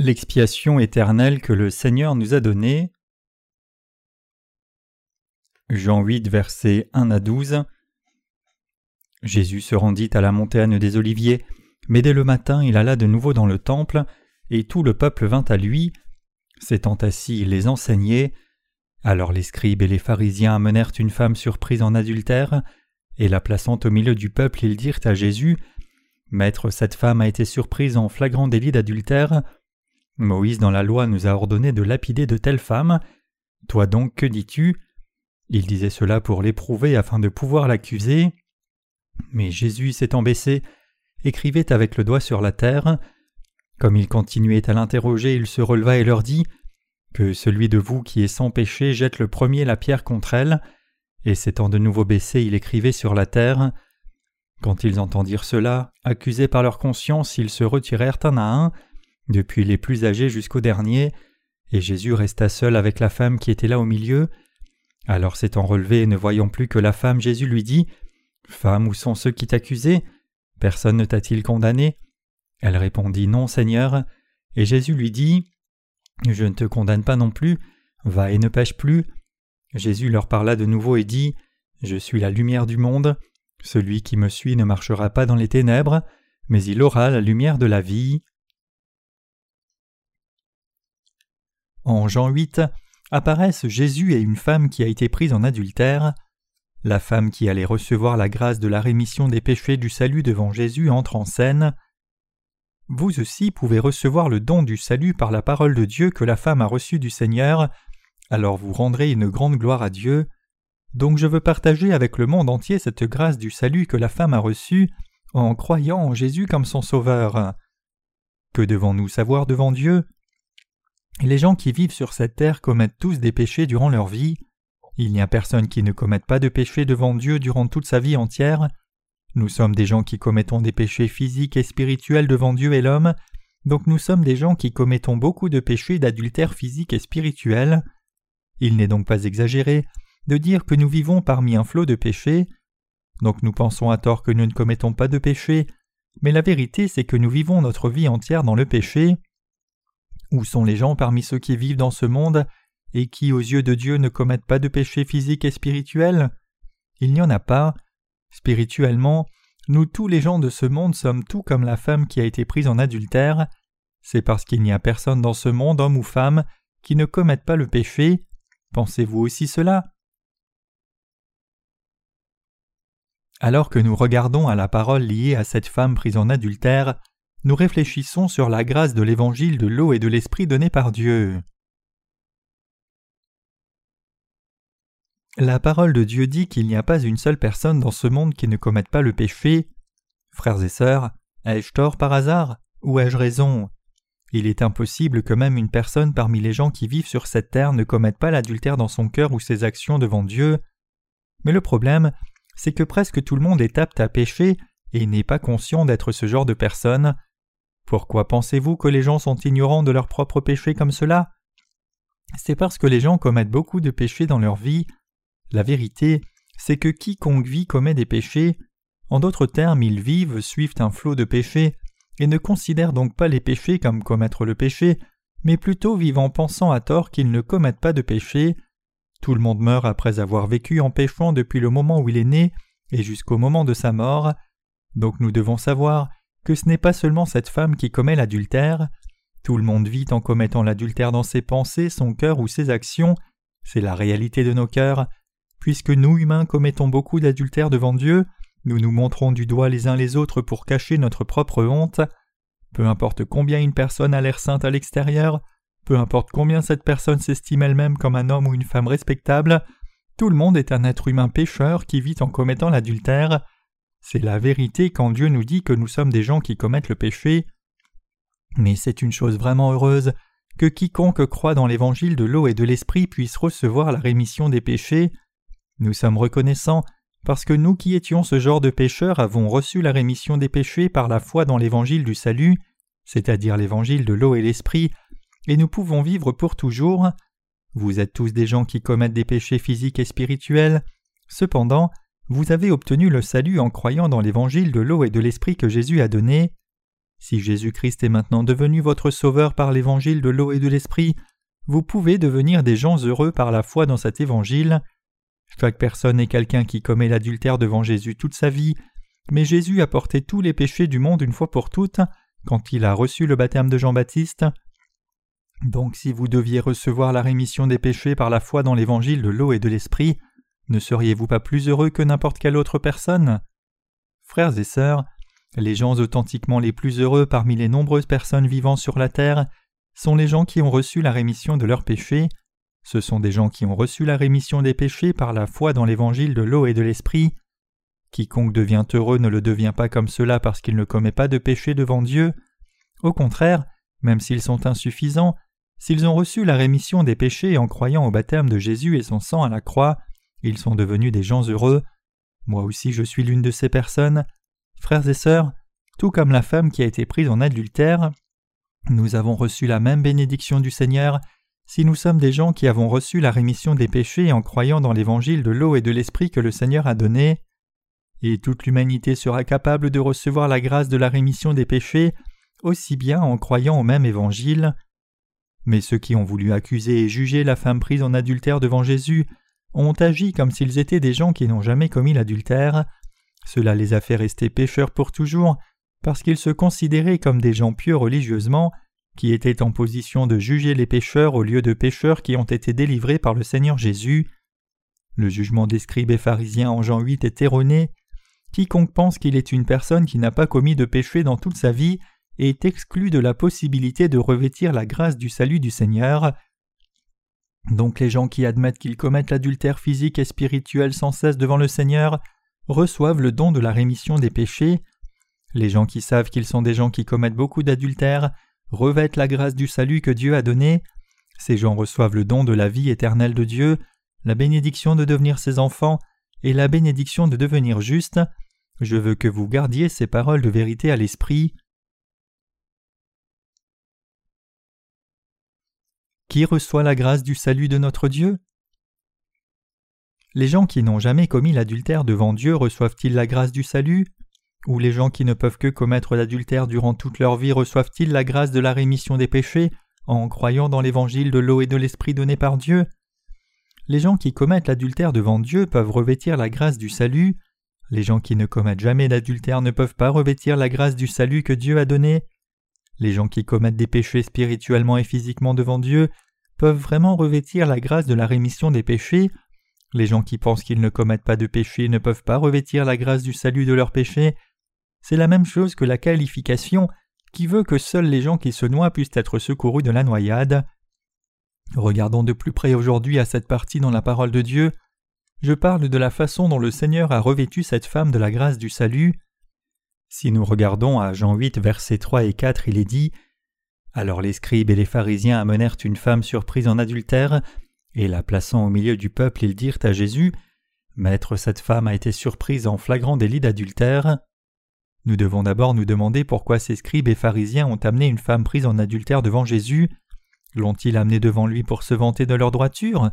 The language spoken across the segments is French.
L'expiation éternelle que le Seigneur nous a donnée. Jean 8, versets 1 à 12. Jésus se rendit à la montagne des Oliviers, mais dès le matin il alla de nouveau dans le temple, et tout le peuple vint à lui. S'étant assis, il les enseignait. Alors les scribes et les pharisiens amenèrent une femme surprise en adultère, et la plaçant au milieu du peuple, ils dirent à Jésus Maître, cette femme a été surprise en flagrant délit d'adultère. Moïse dans la loi nous a ordonné de lapider de telles femmes. Toi donc, que dis-tu? Il disait cela pour l'éprouver afin de pouvoir l'accuser. Mais Jésus s'étant baissé, écrivait avec le doigt sur la terre. Comme il continuait à l'interroger, il se releva et leur dit Que celui de vous qui est sans péché jette le premier la pierre contre elle. Et s'étant de nouveau baissé, il écrivait sur la terre. Quand ils entendirent cela, accusés par leur conscience, ils se retirèrent un à un depuis les plus âgés jusqu'aux derniers, et Jésus resta seul avec la femme qui était là au milieu. Alors s'étant relevé et ne voyant plus que la femme, Jésus lui dit Femme, où sont ceux qui t'accusaient? Personne ne t'a-t-il condamné? Elle répondit Non, Seigneur. Et Jésus lui dit Je ne te condamne pas non plus, va et ne pêche plus. Jésus leur parla de nouveau et dit Je suis la lumière du monde. Celui qui me suit ne marchera pas dans les ténèbres, mais il aura la lumière de la vie. En Jean 8 apparaissent Jésus et une femme qui a été prise en adultère. La femme qui allait recevoir la grâce de la rémission des péchés du salut devant Jésus entre en scène. Vous aussi pouvez recevoir le don du salut par la parole de Dieu que la femme a reçue du Seigneur, alors vous rendrez une grande gloire à Dieu. Donc je veux partager avec le monde entier cette grâce du salut que la femme a reçue en croyant en Jésus comme son Sauveur. Que devons-nous savoir devant Dieu? Les gens qui vivent sur cette terre commettent tous des péchés durant leur vie. Il n'y a personne qui ne commette pas de péché devant Dieu durant toute sa vie entière. Nous sommes des gens qui commettons des péchés physiques et spirituels devant Dieu et l'homme, donc nous sommes des gens qui commettons beaucoup de péchés d'adultère physique et spirituel. Il n'est donc pas exagéré de dire que nous vivons parmi un flot de péchés. Donc nous pensons à tort que nous ne commettons pas de péché, mais la vérité c'est que nous vivons notre vie entière dans le péché. Où sont les gens parmi ceux qui vivent dans ce monde et qui, aux yeux de Dieu, ne commettent pas de péché physique et spirituel? Il n'y en a pas. Spirituellement, nous tous les gens de ce monde sommes tout comme la femme qui a été prise en adultère. C'est parce qu'il n'y a personne dans ce monde, homme ou femme, qui ne commette pas le péché. Pensez-vous aussi cela? Alors que nous regardons à la parole liée à cette femme prise en adultère, nous réfléchissons sur la grâce de l'évangile de l'eau et de l'esprit donné par Dieu. La parole de Dieu dit qu'il n'y a pas une seule personne dans ce monde qui ne commette pas le péché. Frères et sœurs, ai-je tort par hasard ou ai-je raison? Il est impossible que même une personne parmi les gens qui vivent sur cette terre ne commette pas l'adultère dans son cœur ou ses actions devant Dieu. Mais le problème, c'est que presque tout le monde est apte à pécher et n'est pas conscient d'être ce genre de personne. Pourquoi pensez-vous que les gens sont ignorants de leurs propres péchés comme cela? C'est parce que les gens commettent beaucoup de péchés dans leur vie. La vérité, c'est que quiconque vit commet des péchés. En d'autres termes, ils vivent, suivent un flot de péchés, et ne considèrent donc pas les péchés comme commettre le péché, mais plutôt vivent en pensant à tort qu'ils ne commettent pas de péché. Tout le monde meurt après avoir vécu en péchant depuis le moment où il est né et jusqu'au moment de sa mort. Donc nous devons savoir que ce n'est pas seulement cette femme qui commet l'adultère, tout le monde vit en commettant l'adultère dans ses pensées, son cœur ou ses actions, c'est la réalité de nos cœurs. Puisque nous humains commettons beaucoup d'adultère devant Dieu, nous nous montrons du doigt les uns les autres pour cacher notre propre honte. Peu importe combien une personne a l'air sainte à l'extérieur, peu importe combien cette personne s'estime elle-même comme un homme ou une femme respectable, tout le monde est un être humain pécheur qui vit en commettant l'adultère. C'est la vérité quand Dieu nous dit que nous sommes des gens qui commettent le péché. Mais c'est une chose vraiment heureuse que quiconque croit dans l'évangile de l'eau et de l'esprit puisse recevoir la rémission des péchés. Nous sommes reconnaissants parce que nous qui étions ce genre de pécheurs avons reçu la rémission des péchés par la foi dans l'évangile du salut, c'est-à-dire l'évangile de l'eau et l'esprit, et nous pouvons vivre pour toujours. Vous êtes tous des gens qui commettent des péchés physiques et spirituels. Cependant, vous avez obtenu le salut en croyant dans l'évangile de l'eau et de l'esprit que Jésus a donné. Si Jésus-Christ est maintenant devenu votre Sauveur par l'évangile de l'eau et de l'Esprit, vous pouvez devenir des gens heureux par la foi dans cet évangile. Chaque personne est quelqu'un qui commet l'adultère devant Jésus toute sa vie, mais Jésus a porté tous les péchés du monde une fois pour toutes quand il a reçu le baptême de Jean-Baptiste. Donc si vous deviez recevoir la rémission des péchés par la foi dans l'évangile de l'eau et de l'esprit, ne seriez-vous pas plus heureux que n'importe quelle autre personne? Frères et sœurs, les gens authentiquement les plus heureux parmi les nombreuses personnes vivant sur la terre sont les gens qui ont reçu la rémission de leurs péchés. Ce sont des gens qui ont reçu la rémission des péchés par la foi dans l'évangile de l'eau et de l'esprit. Quiconque devient heureux ne le devient pas comme cela parce qu'il ne commet pas de péché devant Dieu. Au contraire, même s'ils sont insuffisants, s'ils ont reçu la rémission des péchés en croyant au baptême de Jésus et son sang à la croix, ils sont devenus des gens heureux. Moi aussi je suis l'une de ces personnes. Frères et sœurs, tout comme la femme qui a été prise en adultère, nous avons reçu la même bénédiction du Seigneur si nous sommes des gens qui avons reçu la rémission des péchés en croyant dans l'évangile de l'eau et de l'esprit que le Seigneur a donné et toute l'humanité sera capable de recevoir la grâce de la rémission des péchés aussi bien en croyant au même évangile. Mais ceux qui ont voulu accuser et juger la femme prise en adultère devant Jésus ont agi comme s'ils étaient des gens qui n'ont jamais commis l'adultère. Cela les a fait rester pécheurs pour toujours, parce qu'ils se considéraient comme des gens pieux religieusement, qui étaient en position de juger les pécheurs au lieu de pécheurs qui ont été délivrés par le Seigneur Jésus. Le jugement des scribes et pharisiens en Jean 8 est erroné. Quiconque pense qu'il est une personne qui n'a pas commis de péché dans toute sa vie est exclu de la possibilité de revêtir la grâce du salut du Seigneur. Donc les gens qui admettent qu'ils commettent l'adultère physique et spirituel sans cesse devant le Seigneur reçoivent le don de la rémission des péchés. Les gens qui savent qu'ils sont des gens qui commettent beaucoup d'adultère revêtent la grâce du salut que Dieu a donné. Ces gens reçoivent le don de la vie éternelle de Dieu, la bénédiction de devenir ses enfants et la bénédiction de devenir juste, je veux que vous gardiez ces paroles de vérité à l'esprit. Qui reçoit la grâce du salut de notre Dieu? Les gens qui n'ont jamais commis l'adultère devant Dieu reçoivent-ils la grâce du salut? Ou les gens qui ne peuvent que commettre l'adultère durant toute leur vie reçoivent-ils la grâce de la rémission des péchés en croyant dans l'évangile de l'eau et de l'esprit donné par Dieu? Les gens qui commettent l'adultère devant Dieu peuvent revêtir la grâce du salut. Les gens qui ne commettent jamais d'adultère ne peuvent pas revêtir la grâce du salut que Dieu a donné. Les gens qui commettent des péchés spirituellement et physiquement devant Dieu peuvent vraiment revêtir la grâce de la rémission des péchés. Les gens qui pensent qu'ils ne commettent pas de péché ne peuvent pas revêtir la grâce du salut de leurs péchés. C'est la même chose que la qualification qui veut que seuls les gens qui se noient puissent être secourus de la noyade. Regardons de plus près aujourd'hui à cette partie dans la parole de Dieu. Je parle de la façon dont le Seigneur a revêtu cette femme de la grâce du salut. Si nous regardons à Jean 8, versets 3 et 4, il est dit Alors les scribes et les pharisiens amenèrent une femme surprise en adultère, et la plaçant au milieu du peuple, ils dirent à Jésus Maître, cette femme a été surprise en flagrant délit d'adultère. Nous devons d'abord nous demander pourquoi ces scribes et pharisiens ont amené une femme prise en adultère devant Jésus. L'ont-ils amené devant lui pour se vanter de leur droiture?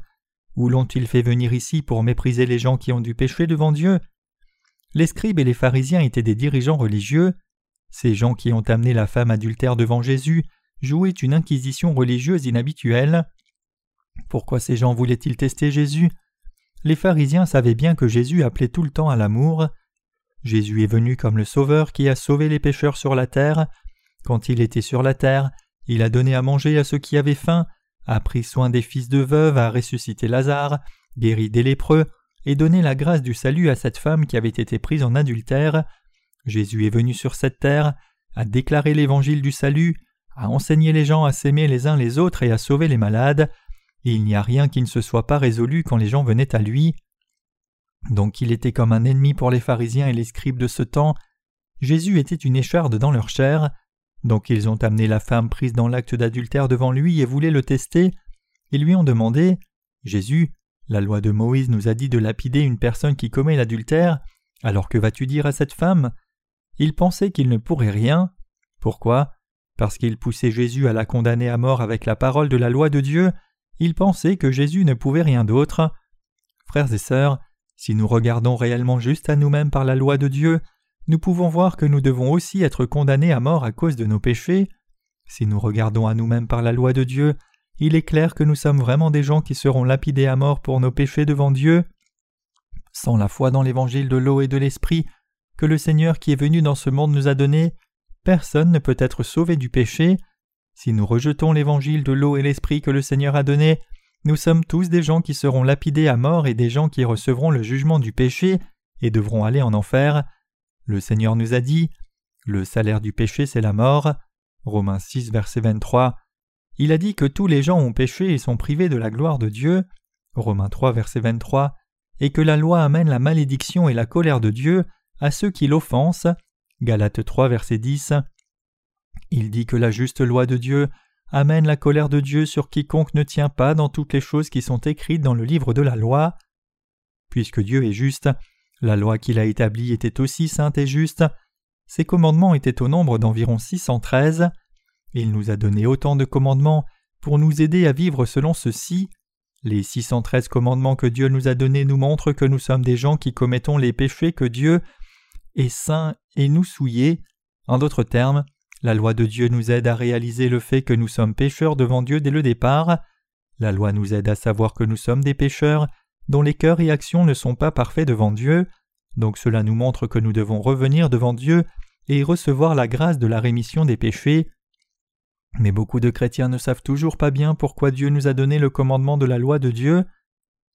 Ou l'ont-ils fait venir ici pour mépriser les gens qui ont du péché devant Dieu? Les scribes et les pharisiens étaient des dirigeants religieux. Ces gens qui ont amené la femme adultère devant Jésus jouaient une inquisition religieuse inhabituelle. Pourquoi ces gens voulaient-ils tester Jésus? Les pharisiens savaient bien que Jésus appelait tout le temps à l'amour. Jésus est venu comme le Sauveur qui a sauvé les pécheurs sur la terre. Quand il était sur la terre, il a donné à manger à ceux qui avaient faim, a pris soin des fils de veuves, a ressuscité Lazare, guéri des lépreux, et donné la grâce du salut à cette femme qui avait été prise en adultère. Jésus est venu sur cette terre, a déclaré l'évangile du salut, a enseigné les gens à s'aimer les uns les autres et à sauver les malades, il n'y a rien qui ne se soit pas résolu quand les gens venaient à lui. Donc il était comme un ennemi pour les pharisiens et les scribes de ce temps. Jésus était une écharde dans leur chair. Donc ils ont amené la femme prise dans l'acte d'adultère devant lui et voulaient le tester. Ils lui ont demandé Jésus, la loi de Moïse nous a dit de lapider une personne qui commet l'adultère, alors que vas-tu dire à cette femme? Ils pensaient qu'il ne pourrait rien. Pourquoi? Parce qu'ils poussaient Jésus à la condamner à mort avec la parole de la loi de Dieu, ils pensaient que Jésus ne pouvait rien d'autre. Frères et sœurs, si nous regardons réellement juste à nous-mêmes par la loi de Dieu, nous pouvons voir que nous devons aussi être condamnés à mort à cause de nos péchés. Si nous regardons à nous-mêmes par la loi de Dieu, il est clair que nous sommes vraiment des gens qui seront lapidés à mort pour nos péchés devant Dieu. Sans la foi dans l'évangile de l'eau et de l'esprit que le Seigneur qui est venu dans ce monde nous a donné, personne ne peut être sauvé du péché. Si nous rejetons l'évangile de l'eau et l'esprit que le Seigneur a donné, nous sommes tous des gens qui seront lapidés à mort et des gens qui recevront le jugement du péché et devront aller en enfer. Le Seigneur nous a dit Le salaire du péché, c'est la mort. Romains 6, verset 23. Il a dit que tous les gens ont péché et sont privés de la gloire de Dieu. Romains 3, verset 23. Et que la loi amène la malédiction et la colère de Dieu à ceux qui l'offensent. Galates 3, verset 10. Il dit que la juste loi de Dieu amène la colère de Dieu sur quiconque ne tient pas dans toutes les choses qui sont écrites dans le livre de la loi. Puisque Dieu est juste, la loi qu'il a établie était aussi sainte et juste. Ses commandements étaient au nombre d'environ 613. Il nous a donné autant de commandements pour nous aider à vivre selon ceux-ci. Les 613 commandements que Dieu nous a donnés nous montrent que nous sommes des gens qui commettons les péchés que Dieu est saint et nous souillés. En d'autres termes, la loi de Dieu nous aide à réaliser le fait que nous sommes pécheurs devant Dieu dès le départ. La loi nous aide à savoir que nous sommes des pécheurs dont les cœurs et actions ne sont pas parfaits devant Dieu, donc cela nous montre que nous devons revenir devant Dieu et recevoir la grâce de la rémission des péchés. Mais beaucoup de chrétiens ne savent toujours pas bien pourquoi Dieu nous a donné le commandement de la loi de Dieu.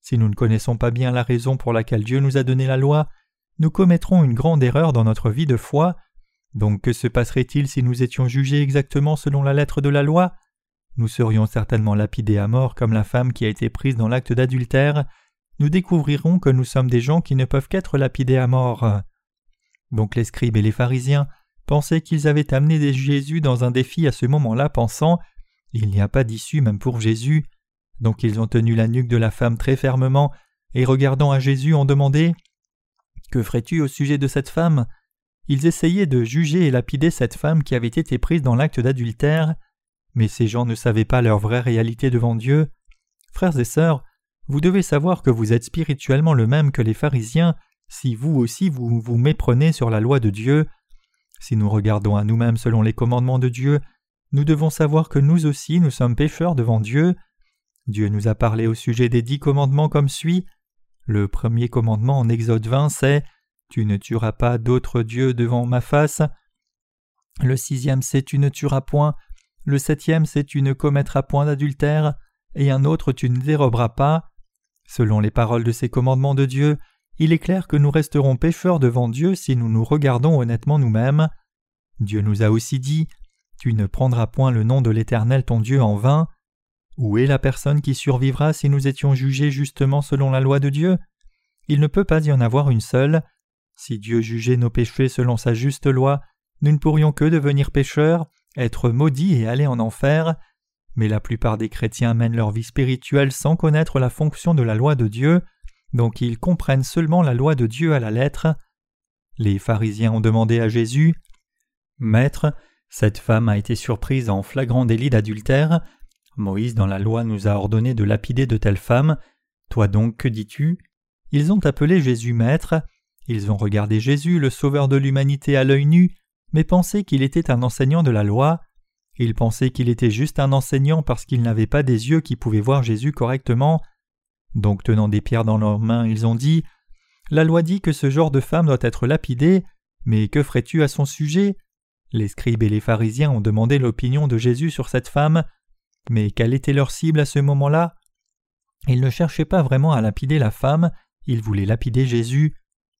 Si nous ne connaissons pas bien la raison pour laquelle Dieu nous a donné la loi, nous commettrons une grande erreur dans notre vie de foi. Donc que se passerait-il si nous étions jugés exactement selon la lettre de la loi? Nous serions certainement lapidés à mort comme la femme qui a été prise dans l'acte d'adultère nous découvrirons que nous sommes des gens qui ne peuvent qu'être lapidés à mort. Donc les scribes et les pharisiens pensaient qu'ils avaient amené Jésus dans un défi à ce moment-là, pensant Il n'y a pas d'issue même pour Jésus. Donc ils ont tenu la nuque de la femme très fermement, et regardant à Jésus ont demandé Que ferais-tu au sujet de cette femme? Ils essayaient de juger et lapider cette femme qui avait été prise dans l'acte d'adultère, mais ces gens ne savaient pas leur vraie réalité devant Dieu. Frères et sœurs, vous devez savoir que vous êtes spirituellement le même que les pharisiens si vous aussi vous vous méprenez sur la loi de Dieu. Si nous regardons à nous-mêmes selon les commandements de Dieu, nous devons savoir que nous aussi nous sommes pécheurs devant Dieu. Dieu nous a parlé au sujet des dix commandements comme suit. Le premier commandement en Exode 20 c'est Tu ne tueras pas d'autres dieux devant ma face. Le sixième c'est Tu ne tueras point. Le septième c'est Tu ne commettras point d'adultère. Et un autre Tu ne déroberas pas. Selon les paroles de ces commandements de Dieu, il est clair que nous resterons pécheurs devant Dieu si nous nous regardons honnêtement nous-mêmes. Dieu nous a aussi dit Tu ne prendras point le nom de l'Éternel ton Dieu en vain. Où est la personne qui survivra si nous étions jugés justement selon la loi de Dieu? Il ne peut pas y en avoir une seule. Si Dieu jugeait nos péchés selon sa juste loi, nous ne pourrions que devenir pécheurs, être maudits et aller en enfer. Mais la plupart des chrétiens mènent leur vie spirituelle sans connaître la fonction de la loi de Dieu, donc ils comprennent seulement la loi de Dieu à la lettre. Les pharisiens ont demandé à Jésus Maître, cette femme a été surprise en flagrant délit d'adultère. Moïse dans la loi nous a ordonné de lapider de telles femmes. Toi donc, que dis-tu? Ils ont appelé Jésus Maître. Ils ont regardé Jésus, le Sauveur de l'humanité, à l'œil nu, mais pensé qu'il était un enseignant de la loi. Ils pensaient qu'il était juste un enseignant parce qu'ils n'avaient pas des yeux qui pouvaient voir Jésus correctement. Donc tenant des pierres dans leurs mains, ils ont dit La loi dit que ce genre de femme doit être lapidée, mais que ferais-tu à son sujet? Les scribes et les pharisiens ont demandé l'opinion de Jésus sur cette femme, mais quelle était leur cible à ce moment-là? Ils ne cherchaient pas vraiment à lapider la femme, ils voulaient lapider Jésus.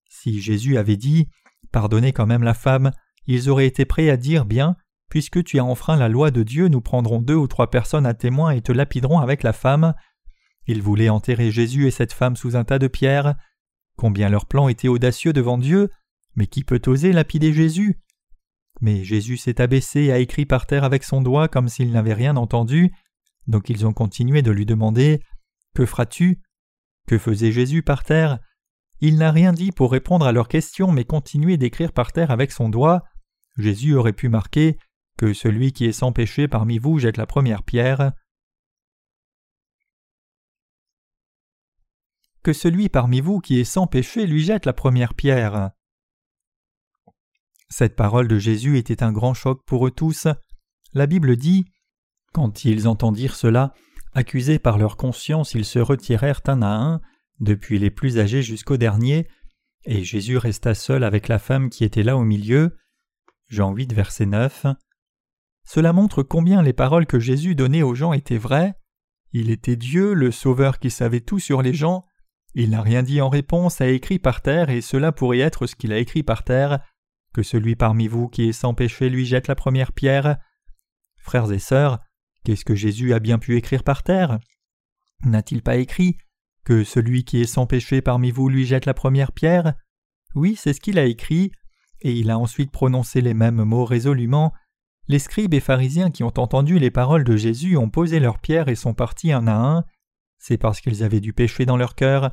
Si Jésus avait dit Pardonnez quand même la femme, ils auraient été prêts à dire Bien, Puisque tu as enfreint la loi de Dieu, nous prendrons deux ou trois personnes à témoin et te lapiderons avec la femme. Ils voulaient enterrer Jésus et cette femme sous un tas de pierres. Combien leur plan était audacieux devant Dieu, mais qui peut oser lapider Jésus? Mais Jésus s'est abaissé et a écrit par terre avec son doigt comme s'il n'avait rien entendu, donc ils ont continué de lui demander Que feras-tu? Que faisait Jésus par terre Il n'a rien dit pour répondre à leurs questions, mais continuait d'écrire par terre avec son doigt. Jésus aurait pu marquer que celui qui est sans péché parmi vous jette la première pierre. Que celui parmi vous qui est sans péché lui jette la première pierre. Cette parole de Jésus était un grand choc pour eux tous. La Bible dit Quand ils entendirent cela, accusés par leur conscience, ils se retirèrent un à un, depuis les plus âgés jusqu'aux derniers, et Jésus resta seul avec la femme qui était là au milieu. Jean 8, verset 9. Cela montre combien les paroles que Jésus donnait aux gens étaient vraies. Il était Dieu, le Sauveur qui savait tout sur les gens. Il n'a rien dit en réponse, a écrit par terre, et cela pourrait être ce qu'il a écrit par terre. Que celui parmi vous qui est sans péché lui jette la première pierre. Frères et sœurs, qu'est-ce que Jésus a bien pu écrire par terre? N'a-t-il pas écrit Que celui qui est sans péché parmi vous lui jette la première pierre? Oui, c'est ce qu'il a écrit, et il a ensuite prononcé les mêmes mots résolument. Les scribes et pharisiens qui ont entendu les paroles de Jésus ont posé leurs pierres et sont partis un à un. C'est parce qu'ils avaient du péché dans leur cœur.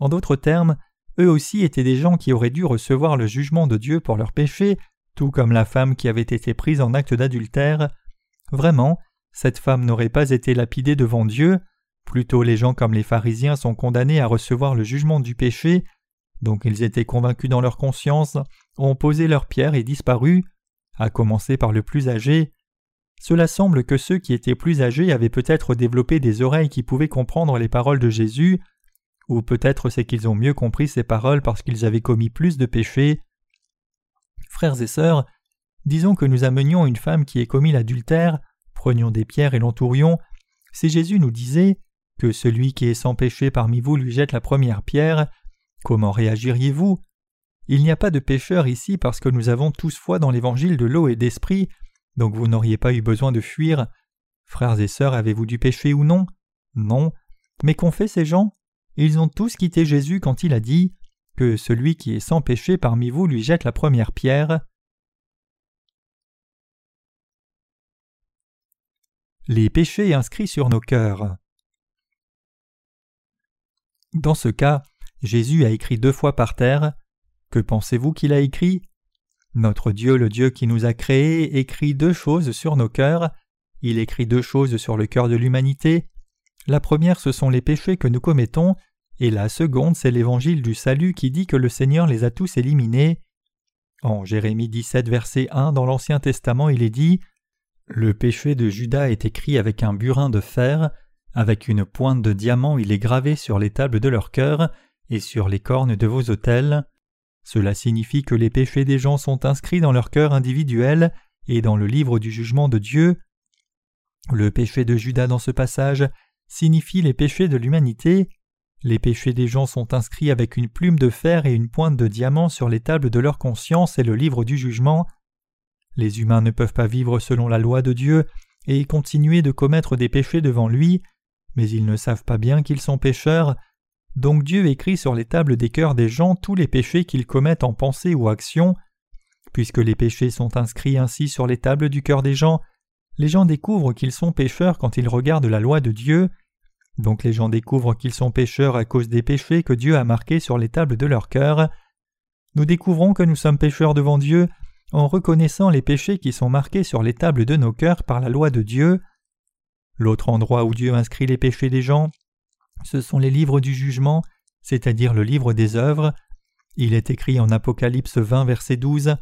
En d'autres termes, eux aussi étaient des gens qui auraient dû recevoir le jugement de Dieu pour leurs péchés, tout comme la femme qui avait été prise en acte d'adultère. Vraiment, cette femme n'aurait pas été lapidée devant Dieu, plutôt les gens comme les pharisiens sont condamnés à recevoir le jugement du péché, donc ils étaient convaincus dans leur conscience, ont posé leurs pierres et disparu, à commencer par le plus âgé. Cela semble que ceux qui étaient plus âgés avaient peut-être développé des oreilles qui pouvaient comprendre les paroles de Jésus, ou peut-être c'est qu'ils ont mieux compris ces paroles parce qu'ils avaient commis plus de péchés. Frères et sœurs, disons que nous amenions une femme qui ait commis l'adultère, prenions des pierres et l'entourions, si Jésus nous disait que celui qui est sans péché parmi vous lui jette la première pierre, comment réagiriez-vous? Il n'y a pas de pécheur ici parce que nous avons tous foi dans l'évangile de l'eau et d'esprit, donc vous n'auriez pas eu besoin de fuir. Frères et sœurs, avez-vous du péché ou non? Non. Mais qu'ont fait ces gens? Ils ont tous quitté Jésus quand il a dit Que celui qui est sans péché parmi vous lui jette la première pierre. Les péchés inscrits sur nos cœurs. Dans ce cas, Jésus a écrit deux fois par terre. Que pensez-vous qu'il a écrit? Notre Dieu, le Dieu qui nous a créés, écrit deux choses sur nos cœurs. Il écrit deux choses sur le cœur de l'humanité. La première, ce sont les péchés que nous commettons, et la seconde, c'est l'évangile du salut qui dit que le Seigneur les a tous éliminés. En Jérémie 17, verset 1 dans l'Ancien Testament, il est dit Le péché de Judas est écrit avec un burin de fer, avec une pointe de diamant il est gravé sur les tables de leur cœur et sur les cornes de vos autels. Cela signifie que les péchés des gens sont inscrits dans leur cœur individuel et dans le livre du jugement de Dieu. Le péché de Judas dans ce passage signifie les péchés de l'humanité. Les péchés des gens sont inscrits avec une plume de fer et une pointe de diamant sur les tables de leur conscience et le livre du jugement. Les humains ne peuvent pas vivre selon la loi de Dieu et continuer de commettre des péchés devant lui, mais ils ne savent pas bien qu'ils sont pécheurs. Donc Dieu écrit sur les tables des cœurs des gens tous les péchés qu'ils commettent en pensée ou action. Puisque les péchés sont inscrits ainsi sur les tables du cœur des gens, les gens découvrent qu'ils sont pécheurs quand ils regardent la loi de Dieu. Donc les gens découvrent qu'ils sont pécheurs à cause des péchés que Dieu a marqués sur les tables de leur cœur. Nous découvrons que nous sommes pécheurs devant Dieu en reconnaissant les péchés qui sont marqués sur les tables de nos cœurs par la loi de Dieu. L'autre endroit où Dieu inscrit les péchés des gens, ce sont les livres du jugement, c'est-à-dire le livre des œuvres. Il est écrit en Apocalypse 20, verset 12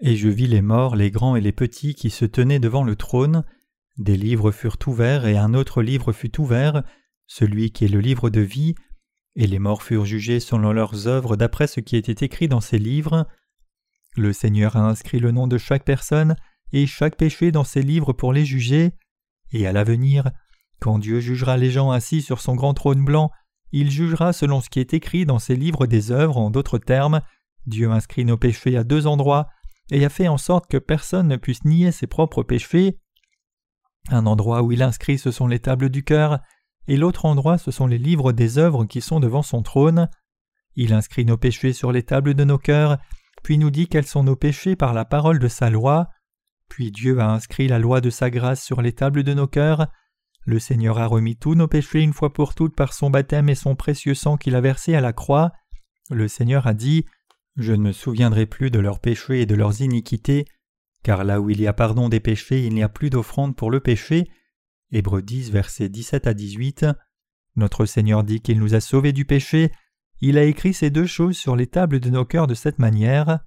Et je vis les morts, les grands et les petits qui se tenaient devant le trône. Des livres furent ouverts et un autre livre fut ouvert, celui qui est le livre de vie, et les morts furent jugés selon leurs œuvres d'après ce qui était écrit dans ces livres. Le Seigneur a inscrit le nom de chaque personne et chaque péché dans ces livres pour les juger, et à l'avenir, quand Dieu jugera les gens assis sur son grand trône blanc, il jugera selon ce qui est écrit dans ces livres des œuvres, en d'autres termes, Dieu inscrit nos péchés à deux endroits et a fait en sorte que personne ne puisse nier ses propres péchés. Un endroit où il inscrit ce sont les tables du cœur, et l'autre endroit ce sont les livres des œuvres qui sont devant son trône. Il inscrit nos péchés sur les tables de nos cœurs, puis nous dit quels sont nos péchés par la parole de sa loi. Puis Dieu a inscrit la loi de sa grâce sur les tables de nos cœurs. Le Seigneur a remis tous nos péchés une fois pour toutes par son baptême et son précieux sang qu'il a versé à la croix. Le Seigneur a dit Je ne me souviendrai plus de leurs péchés et de leurs iniquités, car là où il y a pardon des péchés, il n'y a plus d'offrande pour le péché. Hébreux 10, versets 17 à 18. Notre Seigneur dit qu'il nous a sauvés du péché. Il a écrit ces deux choses sur les tables de nos cœurs de cette manière.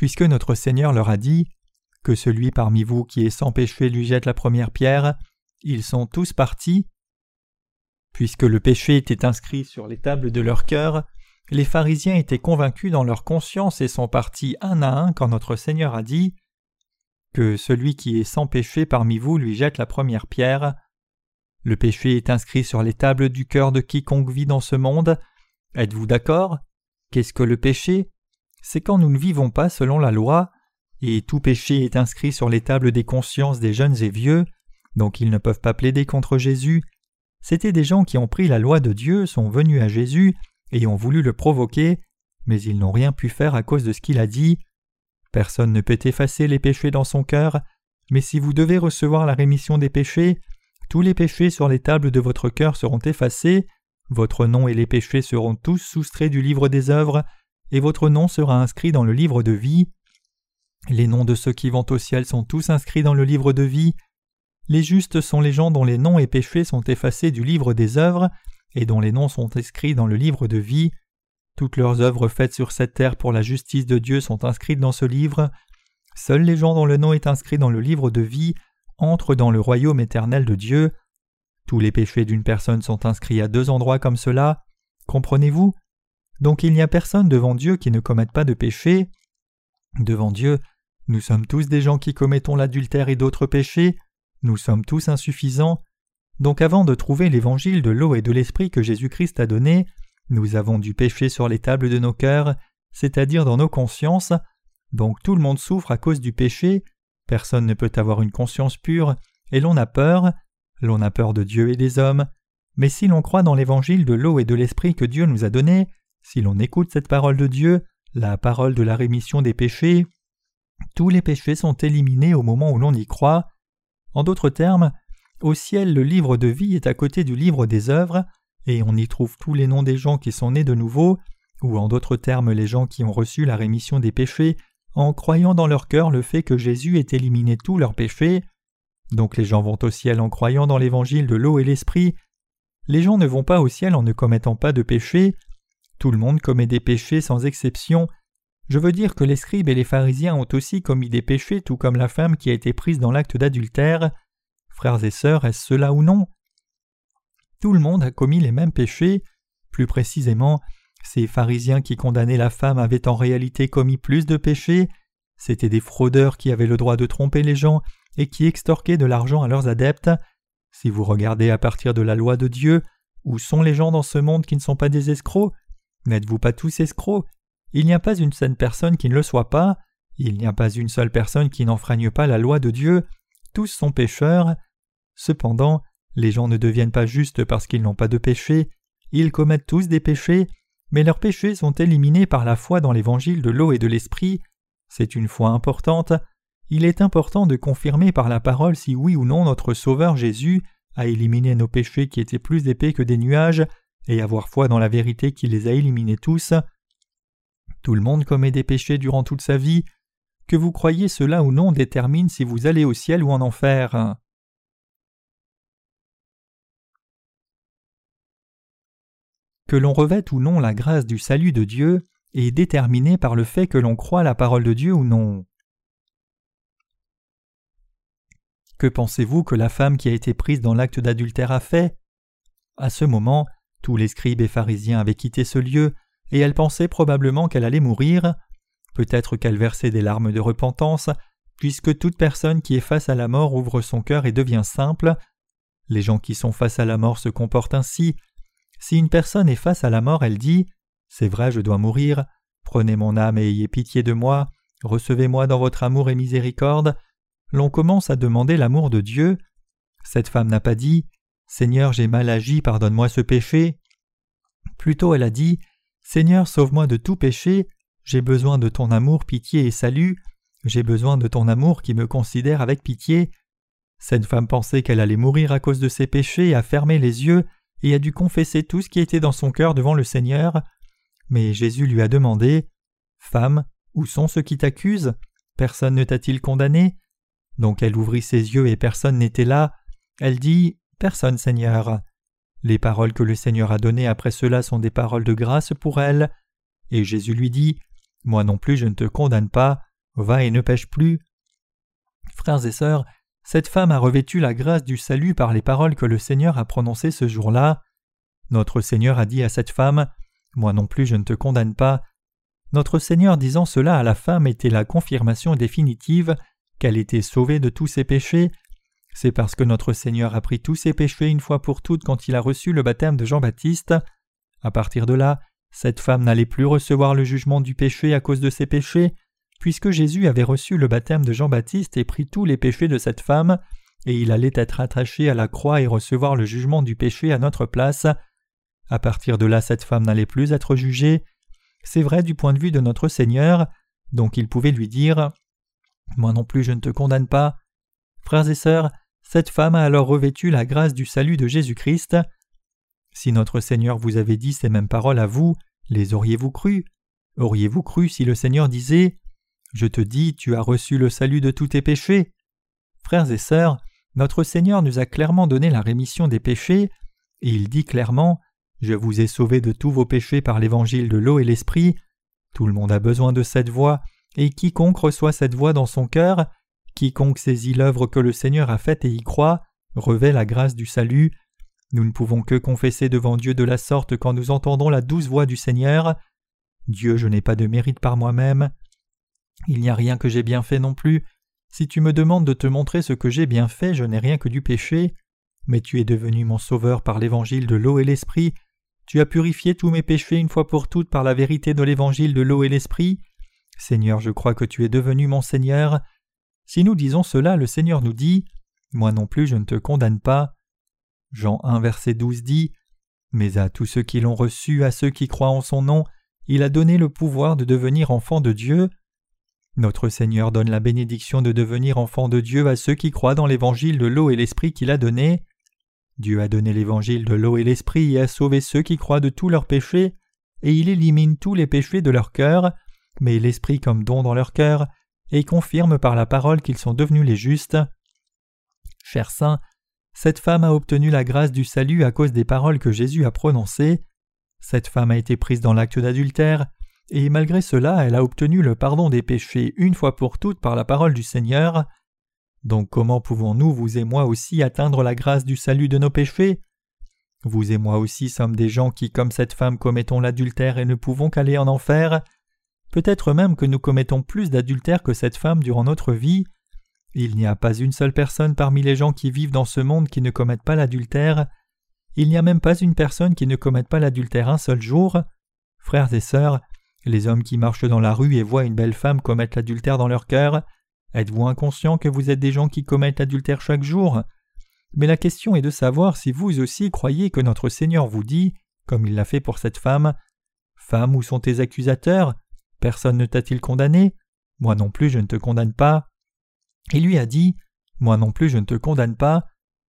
puisque notre Seigneur leur a dit Que celui parmi vous qui est sans péché lui jette la première pierre, ils sont tous partis. Puisque le péché était inscrit sur les tables de leur cœur, les pharisiens étaient convaincus dans leur conscience et sont partis un à un quand notre Seigneur a dit Que celui qui est sans péché parmi vous lui jette la première pierre. Le péché est inscrit sur les tables du cœur de quiconque vit dans ce monde. Êtes-vous d'accord? Qu'est-ce que le péché? C'est quand nous ne vivons pas selon la loi, et tout péché est inscrit sur les tables des consciences des jeunes et vieux, donc ils ne peuvent pas plaider contre Jésus. C'étaient des gens qui ont pris la loi de Dieu, sont venus à Jésus et ont voulu le provoquer, mais ils n'ont rien pu faire à cause de ce qu'il a dit. Personne ne peut effacer les péchés dans son cœur, mais si vous devez recevoir la rémission des péchés, tous les péchés sur les tables de votre cœur seront effacés, votre nom et les péchés seront tous soustraits du livre des œuvres, et votre nom sera inscrit dans le livre de vie. Les noms de ceux qui vont au ciel sont tous inscrits dans le livre de vie. Les justes sont les gens dont les noms et péchés sont effacés du livre des œuvres, et dont les noms sont inscrits dans le livre de vie. Toutes leurs œuvres faites sur cette terre pour la justice de Dieu sont inscrites dans ce livre. Seuls les gens dont le nom est inscrit dans le livre de vie entre dans le royaume éternel de Dieu. Tous les péchés d'une personne sont inscrits à deux endroits comme cela. Comprenez-vous? Donc il n'y a personne devant Dieu qui ne commette pas de péché. Devant Dieu, nous sommes tous des gens qui commettons l'adultère et d'autres péchés. Nous sommes tous insuffisants. Donc avant de trouver l'évangile de l'eau et de l'esprit que Jésus-Christ a donné, nous avons du péché sur les tables de nos cœurs, c'est-à-dire dans nos consciences. Donc tout le monde souffre à cause du péché, Personne ne peut avoir une conscience pure, et l'on a peur, l'on a peur de Dieu et des hommes, mais si l'on croit dans l'évangile de l'eau et de l'esprit que Dieu nous a donné, si l'on écoute cette parole de Dieu, la parole de la rémission des péchés, tous les péchés sont éliminés au moment où l'on y croit. En d'autres termes, au ciel le livre de vie est à côté du livre des œuvres, et on y trouve tous les noms des gens qui sont nés de nouveau, ou en d'autres termes les gens qui ont reçu la rémission des péchés en croyant dans leur cœur le fait que Jésus ait éliminé tous leurs péchés. Donc les gens vont au ciel en croyant dans l'évangile de l'eau et l'esprit. Les gens ne vont pas au ciel en ne commettant pas de péchés. Tout le monde commet des péchés sans exception. Je veux dire que les scribes et les pharisiens ont aussi commis des péchés tout comme la femme qui a été prise dans l'acte d'adultère. Frères et sœurs, est-ce cela ou non? Tout le monde a commis les mêmes péchés. Plus précisément, ces pharisiens qui condamnaient la femme avaient en réalité commis plus de péchés, c'étaient des fraudeurs qui avaient le droit de tromper les gens et qui extorquaient de l'argent à leurs adeptes. Si vous regardez à partir de la loi de Dieu, où sont les gens dans ce monde qui ne sont pas des escrocs? N'êtes-vous pas tous escrocs? Il n'y a pas une seule personne qui ne le soit pas, il n'y a pas une seule personne qui n'enfreigne pas la loi de Dieu, tous sont pécheurs. Cependant, les gens ne deviennent pas justes parce qu'ils n'ont pas de péché, ils commettent tous des péchés, mais leurs péchés sont éliminés par la foi dans l'évangile de l'eau et de l'esprit. C'est une foi importante. Il est important de confirmer par la parole si oui ou non notre Sauveur Jésus a éliminé nos péchés qui étaient plus épais que des nuages, et avoir foi dans la vérité qui les a éliminés tous. Tout le monde commet des péchés durant toute sa vie. Que vous croyez cela ou non détermine si vous allez au ciel ou en enfer. que l'on revête ou non la grâce du salut de Dieu est déterminé par le fait que l'on croit la parole de Dieu ou non. Que pensez-vous que la femme qui a été prise dans l'acte d'adultère a fait? À ce moment, tous les scribes et pharisiens avaient quitté ce lieu, et elle pensait probablement qu'elle allait mourir. Peut-être qu'elle versait des larmes de repentance, puisque toute personne qui est face à la mort ouvre son cœur et devient simple. Les gens qui sont face à la mort se comportent ainsi, si une personne est face à la mort, elle dit C'est vrai, je dois mourir, prenez mon âme et ayez pitié de moi, recevez-moi dans votre amour et miséricorde. L'on commence à demander l'amour de Dieu. Cette femme n'a pas dit Seigneur, j'ai mal agi, pardonne-moi ce péché. Plutôt elle a dit Seigneur, sauve-moi de tout péché, j'ai besoin de ton amour, pitié et salut, j'ai besoin de ton amour qui me considère avec pitié. Cette femme pensait qu'elle allait mourir à cause de ses péchés a fermé les yeux et a dû confesser tout ce qui était dans son cœur devant le Seigneur. Mais Jésus lui a demandé Femme, où sont ceux qui t'accusent? Personne ne t'a-t-il condamné? Donc elle ouvrit ses yeux et personne n'était là. Elle dit Personne, Seigneur. Les paroles que le Seigneur a données après cela sont des paroles de grâce pour elle. Et Jésus lui dit Moi non plus je ne te condamne pas, Va et ne pêche plus. Frères et sœurs, cette femme a revêtu la grâce du salut par les paroles que le Seigneur a prononcées ce jour-là. Notre Seigneur a dit à cette femme Moi non plus je ne te condamne pas. Notre Seigneur disant cela à la femme était la confirmation définitive qu'elle était sauvée de tous ses péchés. C'est parce que notre Seigneur a pris tous ses péchés une fois pour toutes quand il a reçu le baptême de Jean-Baptiste. À partir de là, cette femme n'allait plus recevoir le jugement du péché à cause de ses péchés, puisque Jésus avait reçu le baptême de Jean-Baptiste et pris tous les péchés de cette femme, et il allait être attaché à la croix et recevoir le jugement du péché à notre place. À partir de là, cette femme n'allait plus être jugée. C'est vrai du point de vue de notre Seigneur, donc il pouvait lui dire Moi non plus je ne te condamne pas. Frères et sœurs, cette femme a alors revêtu la grâce du salut de Jésus-Christ. Si notre Seigneur vous avait dit ces mêmes paroles à vous, les auriez-vous cru? Auriez-vous cru si le Seigneur disait Je te dis, tu as reçu le salut de tous tes péchés? Frères et sœurs, notre Seigneur nous a clairement donné la rémission des péchés, et il dit clairement Je vous ai sauvé de tous vos péchés par l'évangile de l'eau et l'esprit. Tout le monde a besoin de cette voix, et quiconque reçoit cette voix dans son cœur, quiconque saisit l'œuvre que le Seigneur a faite et y croit, revêt la grâce du salut. Nous ne pouvons que confesser devant Dieu de la sorte quand nous entendons la douce voix du Seigneur. Dieu, je n'ai pas de mérite par moi-même. Il n'y a rien que j'ai bien fait non plus. Si tu me demandes de te montrer ce que j'ai bien fait, je n'ai rien que du péché. Mais tu es devenu mon sauveur par l'évangile de l'eau et l'esprit. Tu as purifié tous mes péchés une fois pour toutes par la vérité de l'évangile de l'eau et l'esprit. Seigneur, je crois que tu es devenu mon Seigneur. Si nous disons cela, le Seigneur nous dit Moi non plus je ne te condamne pas. Jean 1 verset 12 dit Mais à tous ceux qui l'ont reçu, à ceux qui croient en son nom, il a donné le pouvoir de devenir enfants de Dieu. Notre Seigneur donne la bénédiction de devenir enfants de Dieu à ceux qui croient dans l'évangile de l'eau et l'esprit qu'il a donné. Dieu a donné l'évangile de l'eau et l'esprit et a sauvé ceux qui croient de tous leurs péchés, et il élimine tous les péchés de leur cœur, mais l'esprit comme don dans leur cœur, et confirme par la parole qu'ils sont devenus les justes. Chers saints, cette femme a obtenu la grâce du salut à cause des paroles que Jésus a prononcées. Cette femme a été prise dans l'acte d'adultère, et malgré cela elle a obtenu le pardon des péchés une fois pour toutes par la parole du Seigneur. Donc comment pouvons-nous, vous et moi aussi, atteindre la grâce du salut de nos péchés? Vous et moi aussi sommes des gens qui, comme cette femme, commettons l'adultère et ne pouvons qu'aller en enfer. Peut-être même que nous commettons plus d'adultère que cette femme durant notre vie. Il n'y a pas une seule personne parmi les gens qui vivent dans ce monde qui ne commettent pas l'adultère. Il n'y a même pas une personne qui ne commette pas l'adultère un seul jour. Frères et sœurs, les hommes qui marchent dans la rue et voient une belle femme commettre l'adultère dans leur cœur, êtes-vous inconscient que vous êtes des gens qui commettent l'adultère chaque jour? Mais la question est de savoir si vous aussi croyez que notre Seigneur vous dit, comme il l'a fait pour cette femme, Femme, où sont tes accusateurs? Personne ne t'a-t-il condamné? Moi non plus je ne te condamne pas. Il lui a dit Moi non plus je ne te condamne pas.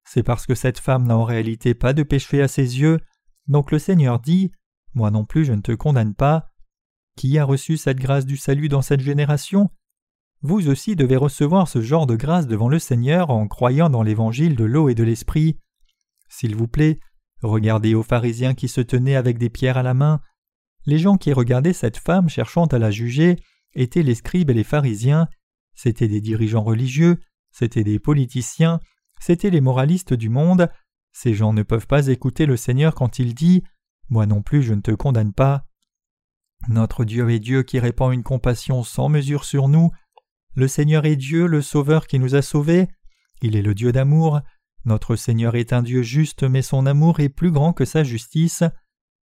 C'est parce que cette femme n'a en réalité pas de péché à ses yeux. Donc le Seigneur dit Moi non plus je ne te condamne pas. Qui a reçu cette grâce du salut dans cette génération? Vous aussi devez recevoir ce genre de grâce devant le Seigneur en croyant dans l'évangile de l'eau et de l'esprit. S'il vous plaît, regardez aux pharisiens qui se tenaient avec des pierres à la main. Les gens qui regardaient cette femme cherchant à la juger étaient les scribes et les pharisiens, C'étaient des dirigeants religieux, c'étaient des politiciens, c'étaient les moralistes du monde. Ces gens ne peuvent pas écouter le Seigneur quand il dit Moi non plus je ne te condamne pas. Notre Dieu est Dieu qui répand une compassion sans mesure sur nous. Le Seigneur est Dieu, le Sauveur qui nous a sauvés. Il est le Dieu d'amour. Notre Seigneur est un Dieu juste, mais son amour est plus grand que sa justice.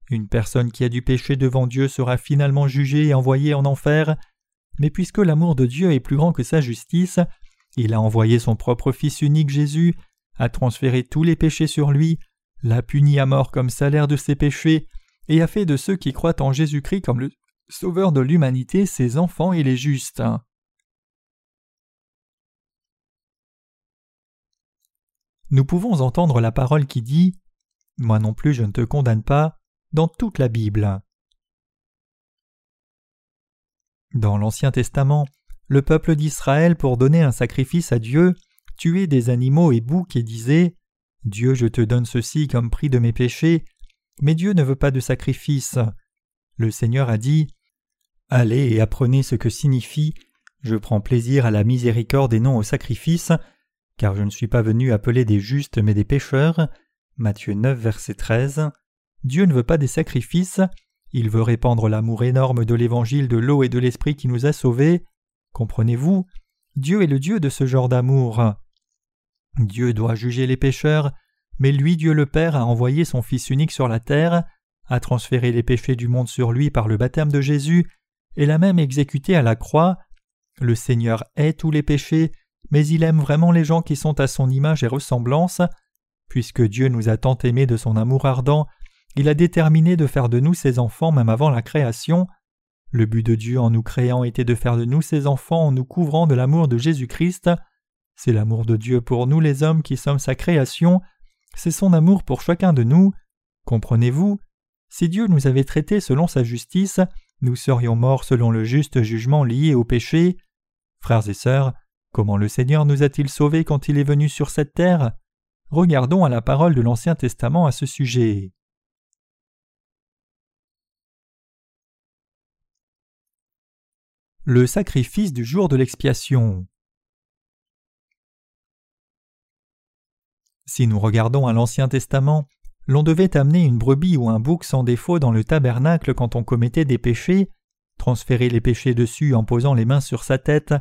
Une personne qui a du péché devant Dieu sera finalement jugée et envoyée en enfer. Mais puisque l'amour de Dieu est plus grand que sa justice, il a envoyé son propre Fils unique Jésus, a transféré tous les péchés sur lui, l'a puni à mort comme salaire de ses péchés, et a fait de ceux qui croient en Jésus-Christ comme le Sauveur de l'humanité ses enfants et les justes. Nous pouvons entendre la parole qui dit Moi non plus je ne te condamne pas dans toute la Bible. Dans l'Ancien Testament, le peuple d'Israël, pour donner un sacrifice à Dieu, tuait des animaux et boucs et disait Dieu, je te donne ceci comme prix de mes péchés, mais Dieu ne veut pas de sacrifice. Le Seigneur a dit Allez et apprenez ce que signifie Je prends plaisir à la miséricorde et non au sacrifice, car je ne suis pas venu appeler des justes mais des pécheurs. Matthieu 9, verset 13. Dieu ne veut pas des sacrifices, il veut répandre l'amour énorme de l'évangile de l'eau et de l'esprit qui nous a sauvés. Comprenez-vous? Dieu est le Dieu de ce genre d'amour. Dieu doit juger les pécheurs, mais lui, Dieu le Père, a envoyé son Fils unique sur la terre, a transféré les péchés du monde sur lui par le baptême de Jésus, et l'a même exécuté à la croix. Le Seigneur hait tous les péchés, mais il aime vraiment les gens qui sont à son image et ressemblance. Puisque Dieu nous a tant aimés de son amour ardent, il a déterminé de faire de nous ses enfants même avant la création. Le but de Dieu en nous créant était de faire de nous ses enfants en nous couvrant de l'amour de Jésus-Christ. C'est l'amour de Dieu pour nous les hommes qui sommes sa création, c'est son amour pour chacun de nous. Comprenez-vous? Si Dieu nous avait traités selon sa justice, nous serions morts selon le juste jugement lié au péché. Frères et sœurs, comment le Seigneur nous a-t-il sauvés quand il est venu sur cette terre? Regardons à la parole de l'Ancien Testament à ce sujet. Le sacrifice du jour de l'expiation. Si nous regardons à l'Ancien Testament, l'on devait amener une brebis ou un bouc sans défaut dans le tabernacle quand on commettait des péchés, transférer les péchés dessus en posant les mains sur sa tête,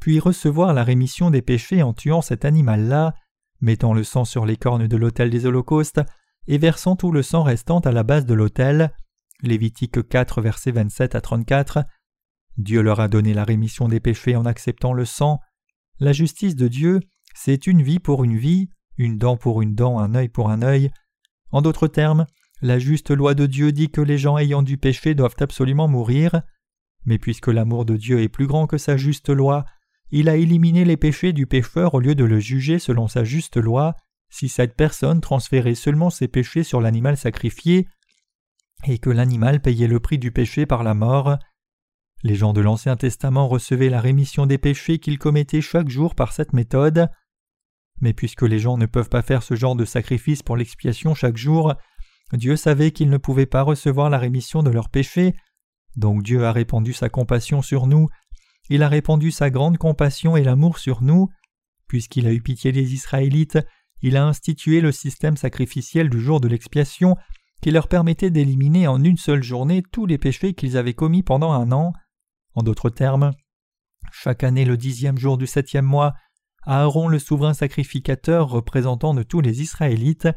puis recevoir la rémission des péchés en tuant cet animal-là, mettant le sang sur les cornes de l'autel des holocaustes et versant tout le sang restant à la base de l'autel. Lévitique 4, versets 27 à 34. Dieu leur a donné la rémission des péchés en acceptant le sang. La justice de Dieu, c'est une vie pour une vie, une dent pour une dent, un œil pour un œil. En d'autres termes, la juste loi de Dieu dit que les gens ayant du péché doivent absolument mourir. Mais puisque l'amour de Dieu est plus grand que sa juste loi, il a éliminé les péchés du pécheur au lieu de le juger selon sa juste loi, si cette personne transférait seulement ses péchés sur l'animal sacrifié, et que l'animal payait le prix du péché par la mort. Les gens de l'Ancien Testament recevaient la rémission des péchés qu'ils commettaient chaque jour par cette méthode. Mais puisque les gens ne peuvent pas faire ce genre de sacrifice pour l'expiation chaque jour, Dieu savait qu'ils ne pouvaient pas recevoir la rémission de leurs péchés, donc Dieu a répandu sa compassion sur nous, il a répandu sa grande compassion et l'amour sur nous, puisqu'il a eu pitié des Israélites, il a institué le système sacrificiel du jour de l'expiation qui leur permettait d'éliminer en une seule journée tous les péchés qu'ils avaient commis pendant un an. En d'autres termes, chaque année le dixième jour du septième mois, Aaron le souverain sacrificateur représentant de tous les Israélites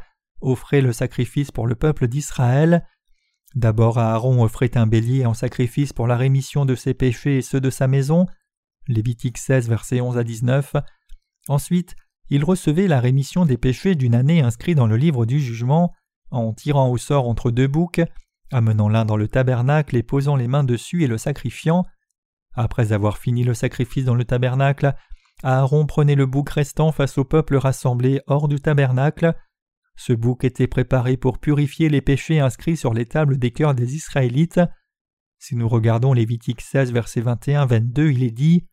offrait le sacrifice pour le peuple d'Israël. D'abord Aaron offrait un bélier en sacrifice pour la rémission de ses péchés et ceux de sa maison. Lévitique 16 versets 11 à 19. Ensuite, il recevait la rémission des péchés d'une année inscrit dans le livre du jugement en tirant au sort entre deux boucs, amenant l'un dans le tabernacle et posant les mains dessus et le sacrifiant. Après avoir fini le sacrifice dans le tabernacle, Aaron prenait le bouc restant face au peuple rassemblé hors du tabernacle. Ce bouc était préparé pour purifier les péchés inscrits sur les tables des cœurs des Israélites. Si nous regardons Lévitique 16, verset 21-22, il est dit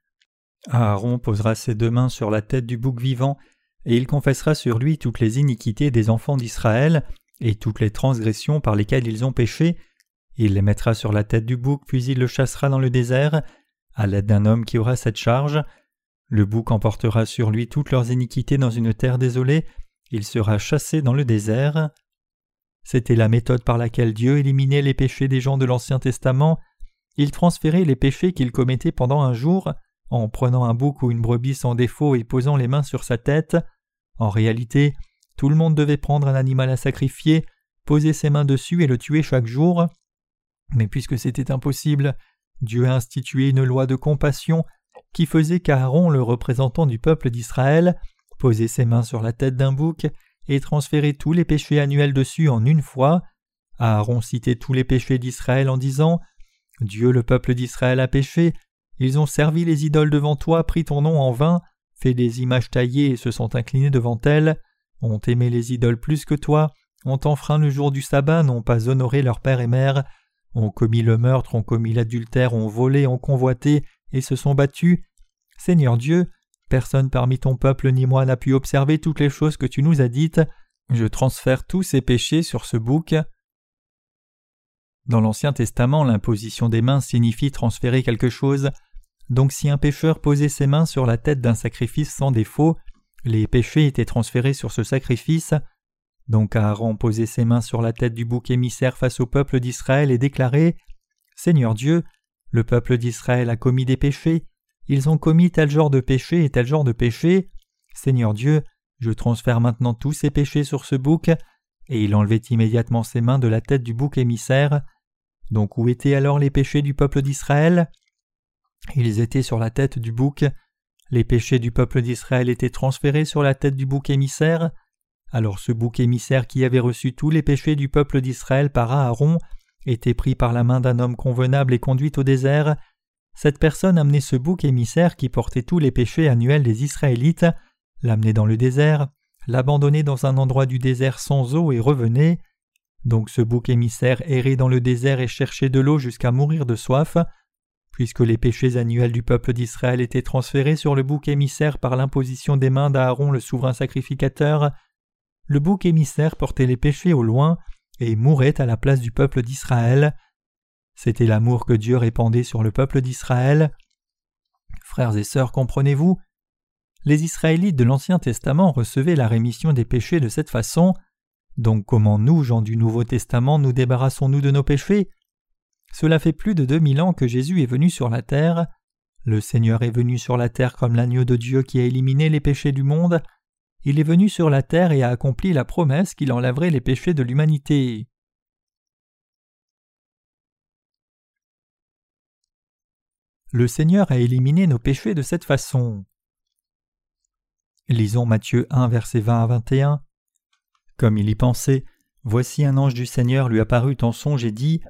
Aaron posera ses deux mains sur la tête du bouc vivant, et il confessera sur lui toutes les iniquités des enfants d'Israël et toutes les transgressions par lesquelles ils ont péché. Il les mettra sur la tête du bouc, puis il le chassera dans le désert à l'aide d'un homme qui aura cette charge. Le bouc emportera sur lui toutes leurs iniquités dans une terre désolée, il sera chassé dans le désert. C'était la méthode par laquelle Dieu éliminait les péchés des gens de l'Ancien Testament. Il transférait les péchés qu'ils commettaient pendant un jour en prenant un bouc ou une brebis sans défaut et posant les mains sur sa tête. En réalité, tout le monde devait prendre un animal à sacrifier, poser ses mains dessus et le tuer chaque jour. Mais puisque c'était impossible, Dieu a institué une loi de compassion qui faisait qu'Aaron, le représentant du peuple d'Israël, posait ses mains sur la tête d'un bouc et transférait tous les péchés annuels dessus en une fois. Aaron citait tous les péchés d'Israël en disant Dieu, le peuple d'Israël a péché, ils ont servi les idoles devant toi, pris ton nom en vain, fait des images taillées et se sont inclinés devant elles, ont aimé les idoles plus que toi, ont enfreint le jour du sabbat, n'ont pas honoré leur père et mère, ont commis le meurtre, ont commis l'adultère, ont volé, ont convoité, et se sont battus. Seigneur Dieu, personne parmi ton peuple ni moi n'a pu observer toutes les choses que tu nous as dites. Je transfère tous ces péchés sur ce bouc. Dans l'Ancien Testament, l'imposition des mains signifie transférer quelque chose. Donc si un pécheur posait ses mains sur la tête d'un sacrifice sans défaut, les péchés étaient transférés sur ce sacrifice. Donc Aaron posait ses mains sur la tête du bouc émissaire face au peuple d'Israël et déclarait Seigneur Dieu, le peuple d'Israël a commis des péchés, ils ont commis tel genre de péché et tel genre de péché. Seigneur Dieu, je transfère maintenant tous ces péchés sur ce bouc. Et il enlevait immédiatement ses mains de la tête du bouc émissaire. Donc où étaient alors les péchés du peuple d'Israël? Ils étaient sur la tête du bouc. Les péchés du peuple d'Israël étaient transférés sur la tête du bouc émissaire. Alors ce bouc émissaire qui avait reçu tous les péchés du peuple d'Israël par Aaron était pris par la main d'un homme convenable et conduit au désert. Cette personne amenait ce bouc émissaire qui portait tous les péchés annuels des Israélites, l'amenait dans le désert, l'abandonnait dans un endroit du désert sans eau et revenait. Donc ce bouc émissaire errait dans le désert et cherchait de l'eau jusqu'à mourir de soif. Puisque les péchés annuels du peuple d'Israël étaient transférés sur le bouc émissaire par l'imposition des mains d'Aaron le souverain sacrificateur, le bouc émissaire portait les péchés au loin et mourait à la place du peuple d'Israël. C'était l'amour que Dieu répandait sur le peuple d'Israël. Frères et sœurs, comprenez-vous? Les Israélites de l'Ancien Testament recevaient la rémission des péchés de cette façon. Donc comment nous, gens du Nouveau Testament, nous débarrassons-nous de nos péchés? Cela fait plus de deux mille ans que Jésus est venu sur la terre. Le Seigneur est venu sur la terre comme l'agneau de Dieu qui a éliminé les péchés du monde. Il est venu sur la terre et a accompli la promesse qu'il enlèverait les péchés de l'humanité. Le Seigneur a éliminé nos péchés de cette façon. Lisons Matthieu 1, versets 20 à 21. Comme il y pensait, voici un ange du Seigneur lui apparut en songe et dit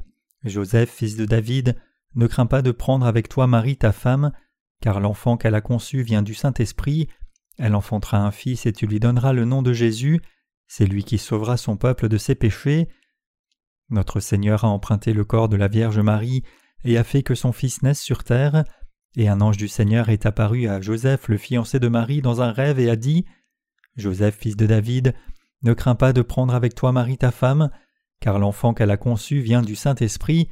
Joseph, fils de David, ne crains pas de prendre avec toi Marie ta femme, car l'enfant qu'elle a conçu vient du Saint-Esprit. Elle enfantera un fils et tu lui donneras le nom de Jésus. C'est lui qui sauvera son peuple de ses péchés. Notre Seigneur a emprunté le corps de la Vierge Marie et a fait que son fils naisse sur terre, et un ange du Seigneur est apparu à Joseph, le fiancé de Marie, dans un rêve et a dit Joseph, fils de David, ne crains pas de prendre avec toi Marie ta femme, car l'enfant qu'elle a conçu vient du Saint-Esprit.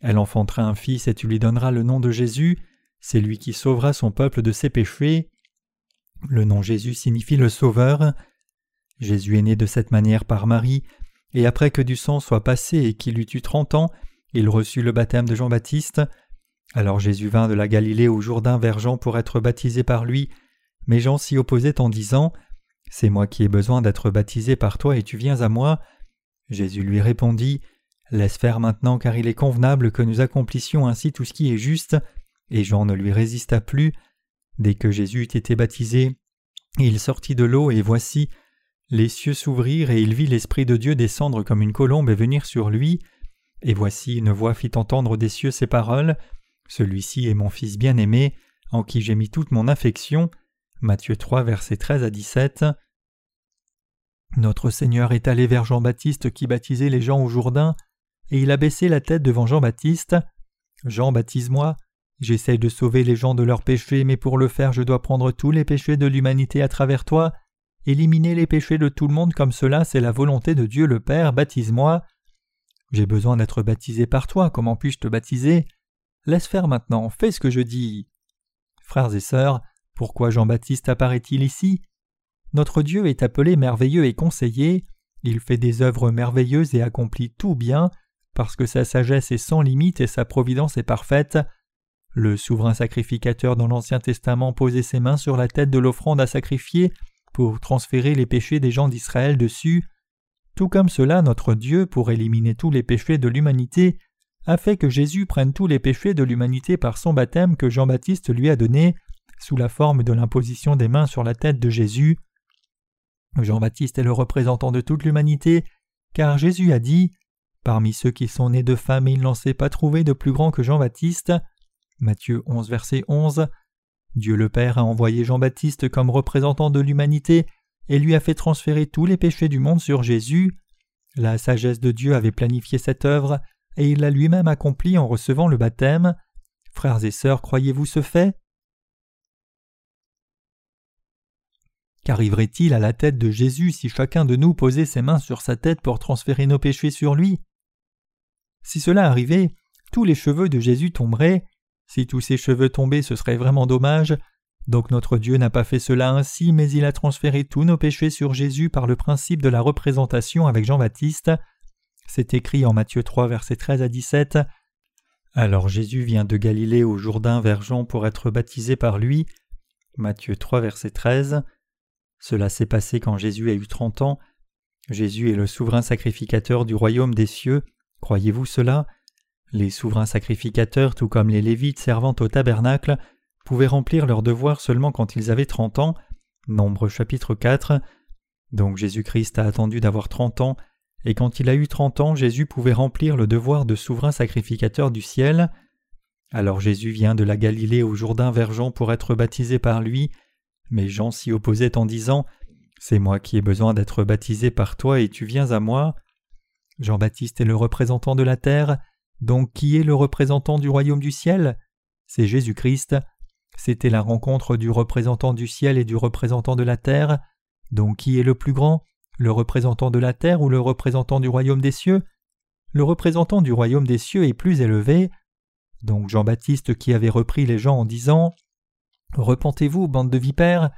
Elle enfantera un fils et tu lui donneras le nom de Jésus. C'est lui qui sauvera son peuple de ses péchés. Le nom Jésus signifie le Sauveur. Jésus est né de cette manière par Marie, et après que du sang soit passé et qu'il eût eu trente ans, il reçut le baptême de Jean-Baptiste. Alors Jésus vint de la Galilée au Jourdain vers Jean pour être baptisé par lui, mais Jean s'y opposait en disant C'est moi qui ai besoin d'être baptisé par toi et tu viens à moi. Jésus lui répondit Laisse faire maintenant, car il est convenable que nous accomplissions ainsi tout ce qui est juste. Et Jean ne lui résista plus. Dès que Jésus eut été baptisé, il sortit de l'eau, et voici, les cieux s'ouvrirent, et il vit l'Esprit de Dieu descendre comme une colombe et venir sur lui. Et voici une voix fit entendre des cieux ces paroles. Celui-ci est mon Fils bien-aimé, en qui j'ai mis toute mon affection. Matthieu 3, versets 13 à 17. Notre Seigneur est allé vers Jean-Baptiste qui baptisait les gens au Jourdain, et il a baissé la tête devant Jean-Baptiste. Jean, baptise-moi. J'essaie de sauver les gens de leurs péchés, mais pour le faire je dois prendre tous les péchés de l'humanité à travers toi. Éliminer les péchés de tout le monde comme cela, c'est la volonté de Dieu le Père, baptise-moi. J'ai besoin d'être baptisé par toi, comment puis-je te baptiser? Laisse faire maintenant, fais ce que je dis. Frères et sœurs, pourquoi Jean-Baptiste apparaît-il ici? Notre Dieu est appelé merveilleux et conseiller, il fait des œuvres merveilleuses et accomplit tout bien, parce que sa sagesse est sans limite et sa providence est parfaite. Le souverain sacrificateur dans l'Ancien Testament posait ses mains sur la tête de l'offrande à sacrifier pour transférer les péchés des gens d'Israël dessus. Tout comme cela, notre Dieu, pour éliminer tous les péchés de l'humanité, a fait que Jésus prenne tous les péchés de l'humanité par son baptême que Jean-Baptiste lui a donné, sous la forme de l'imposition des mains sur la tête de Jésus. Jean-Baptiste est le représentant de toute l'humanité, car Jésus a dit Parmi ceux qui sont nés de femmes, il n'en s'est pas trouvé de plus grand que Jean-Baptiste. Matthieu 11, verset 11. Dieu le Père a envoyé Jean-Baptiste comme représentant de l'humanité et lui a fait transférer tous les péchés du monde sur Jésus. La sagesse de Dieu avait planifié cette œuvre, et il l'a lui-même accomplie en recevant le baptême. Frères et sœurs, croyez-vous ce fait? Qu'arriverait-il à la tête de Jésus si chacun de nous posait ses mains sur sa tête pour transférer nos péchés sur lui? Si cela arrivait, tous les cheveux de Jésus tomberaient, Si tous ses cheveux tombaient, ce serait vraiment dommage. Donc notre Dieu n'a pas fait cela ainsi, mais il a transféré tous nos péchés sur Jésus par le principe de la représentation avec Jean-Baptiste. C'est écrit en Matthieu 3, versets 13 à 17. Alors Jésus vient de Galilée au Jourdain vers Jean pour être baptisé par lui. Matthieu 3, verset 13. Cela s'est passé quand Jésus a eu trente ans. Jésus est le souverain sacrificateur du royaume des cieux. Croyez-vous cela? Les souverains sacrificateurs, tout comme les Lévites servant au tabernacle, pouvaient remplir leur devoir seulement quand ils avaient trente ans. Nombre chapitre 4. Donc Jésus-Christ a attendu d'avoir trente ans, et quand il a eu trente ans, Jésus pouvait remplir le devoir de souverain sacrificateur du ciel. Alors Jésus vient de la Galilée au Jourdain vers Jean pour être baptisé par lui, mais Jean s'y opposait en disant C'est moi qui ai besoin d'être baptisé par toi et tu viens à moi. Jean-Baptiste est le représentant de la terre, donc qui est le représentant du royaume du ciel? C'est Jésus-Christ. C'était la rencontre du représentant du ciel et du représentant de la terre. Donc qui est le plus grand? Le représentant de la terre ou le représentant du royaume des cieux? Le représentant du royaume des cieux est plus élevé. Donc Jean-Baptiste qui avait repris les gens en disant Repentez-vous, bande de vipères,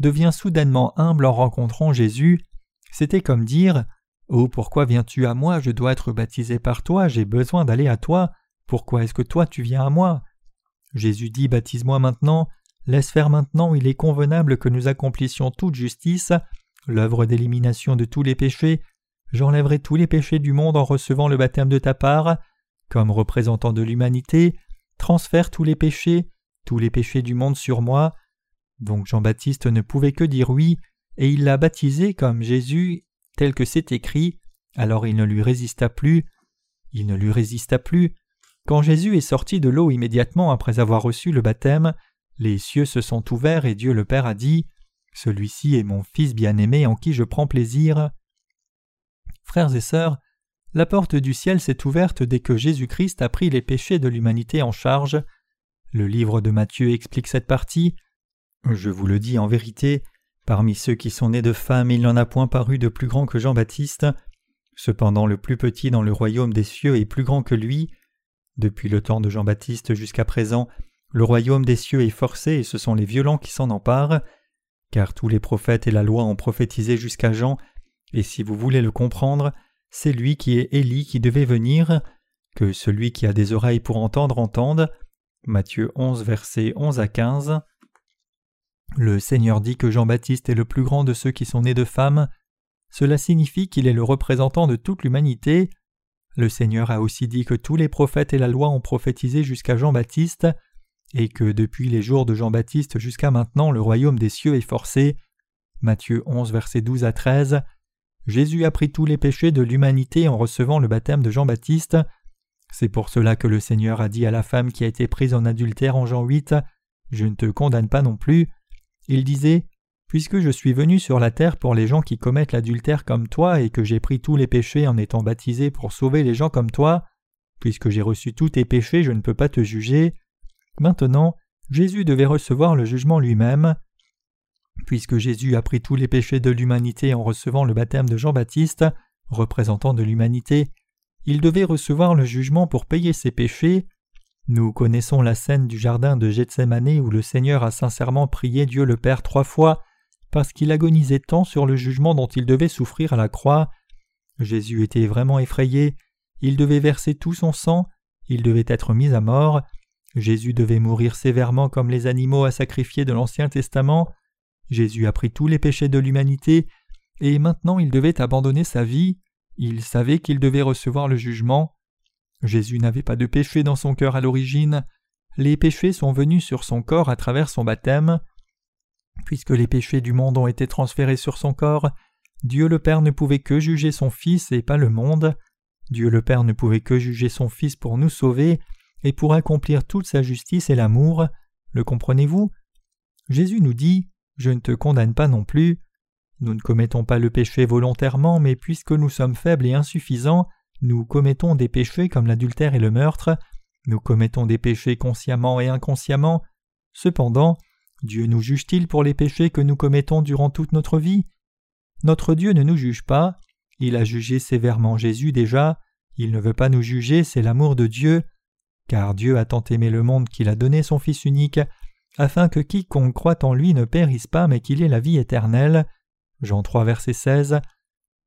devient soudainement humble en rencontrant Jésus. C'était comme dire Oh, pourquoi viens-tu à moi? Je dois être baptisé par toi, j'ai besoin d'aller à toi. Pourquoi est-ce que toi tu viens à moi? Jésus dit Baptise-moi maintenant, laisse faire maintenant, il est convenable que nous accomplissions toute justice, l'œuvre d'élimination de tous les péchés. J'enlèverai tous les péchés du monde en recevant le baptême de ta part. Comme représentant de l'humanité, transfère tous les péchés, tous les péchés du monde sur moi. Donc Jean-Baptiste ne pouvait que dire oui, et il l'a baptisé comme Jésus, tel que c'est écrit, alors il ne lui résista plus. Il ne lui résista plus. Quand Jésus est sorti de l'eau immédiatement après avoir reçu le baptême, les cieux se sont ouverts et Dieu le Père a dit Celui-ci est mon Fils bien-aimé en qui je prends plaisir. Frères et sœurs, la porte du ciel s'est ouverte dès que Jésus-Christ a pris les péchés de l'humanité en charge. Le livre de Matthieu explique cette partie. Je vous le dis en vérité, parmi ceux qui sont nés de femmes, il n'en a point paru de plus grand que Jean-Baptiste. Cependant, le plus petit dans le royaume des cieux est plus grand que lui. Depuis le temps de Jean-Baptiste jusqu'à présent, le royaume des cieux est forcé et ce sont les violents qui s'en emparent. Car tous les prophètes et la loi ont prophétisé jusqu'à Jean, et si vous voulez le comprendre, c'est lui qui est Élie qui devait venir, que celui qui a des oreilles pour entendre entende. Matthieu 11 versets 11 à 15. Le Seigneur dit que Jean-Baptiste est le plus grand de ceux qui sont nés de femmes. Cela signifie qu'il est le représentant de toute l'humanité. Le Seigneur a aussi dit que tous les prophètes et la loi ont prophétisé jusqu'à Jean-Baptiste, et que depuis les jours de Jean-Baptiste jusqu'à maintenant le royaume des cieux est forcé. Matthieu 11 versets 12 à 13. Jésus a pris tous les péchés de l'humanité en recevant le baptême de Jean-Baptiste. C'est pour cela que le Seigneur a dit à la femme qui a été prise en adultère en Jean 8 Je ne te condamne pas non plus. Il disait Puisque je suis venu sur la terre pour les gens qui commettent l'adultère comme toi et que j'ai pris tous les péchés en étant baptisé pour sauver les gens comme toi, puisque j'ai reçu tous tes péchés, je ne peux pas te juger. Maintenant, Jésus devait recevoir le jugement lui-même. Puisque Jésus a pris tous les péchés de l'humanité en recevant le baptême de Jean-Baptiste, représentant de l'humanité, il devait recevoir le jugement pour payer ses péchés. Nous connaissons la scène du jardin de Gethsemane où le Seigneur a sincèrement prié Dieu le Père trois fois parce qu'il agonisait tant sur le jugement dont il devait souffrir à la croix. Jésus était vraiment effrayé, il devait verser tout son sang, il devait être mis à mort, Jésus devait mourir sévèrement comme les animaux à sacrifier de l'Ancien Testament, Jésus a pris tous les péchés de l'humanité, et maintenant il devait abandonner sa vie, il savait qu'il devait recevoir le jugement. Jésus n'avait pas de péché dans son cœur à l'origine, les péchés sont venus sur son corps à travers son baptême. Puisque les péchés du monde ont été transférés sur son corps, Dieu le Père ne pouvait que juger son Fils et pas le monde. Dieu le Père ne pouvait que juger son Fils pour nous sauver et pour accomplir toute sa justice et l'amour. Le comprenez-vous? Jésus nous dit Je ne te condamne pas non plus. Nous ne commettons pas le péché volontairement, mais puisque nous sommes faibles et insuffisants, nous commettons des péchés comme l'adultère et le meurtre, nous commettons des péchés consciemment et inconsciemment. Cependant, Dieu nous juge-t-il pour les péchés que nous commettons durant toute notre vie? Notre Dieu ne nous juge pas, il a jugé sévèrement Jésus déjà, il ne veut pas nous juger, c'est l'amour de Dieu. car Dieu a tant aimé le monde qu'il a donné son Fils unique, afin que quiconque croit en lui ne périsse pas mais qu'il ait la vie éternelle. Jean 3 verset 16.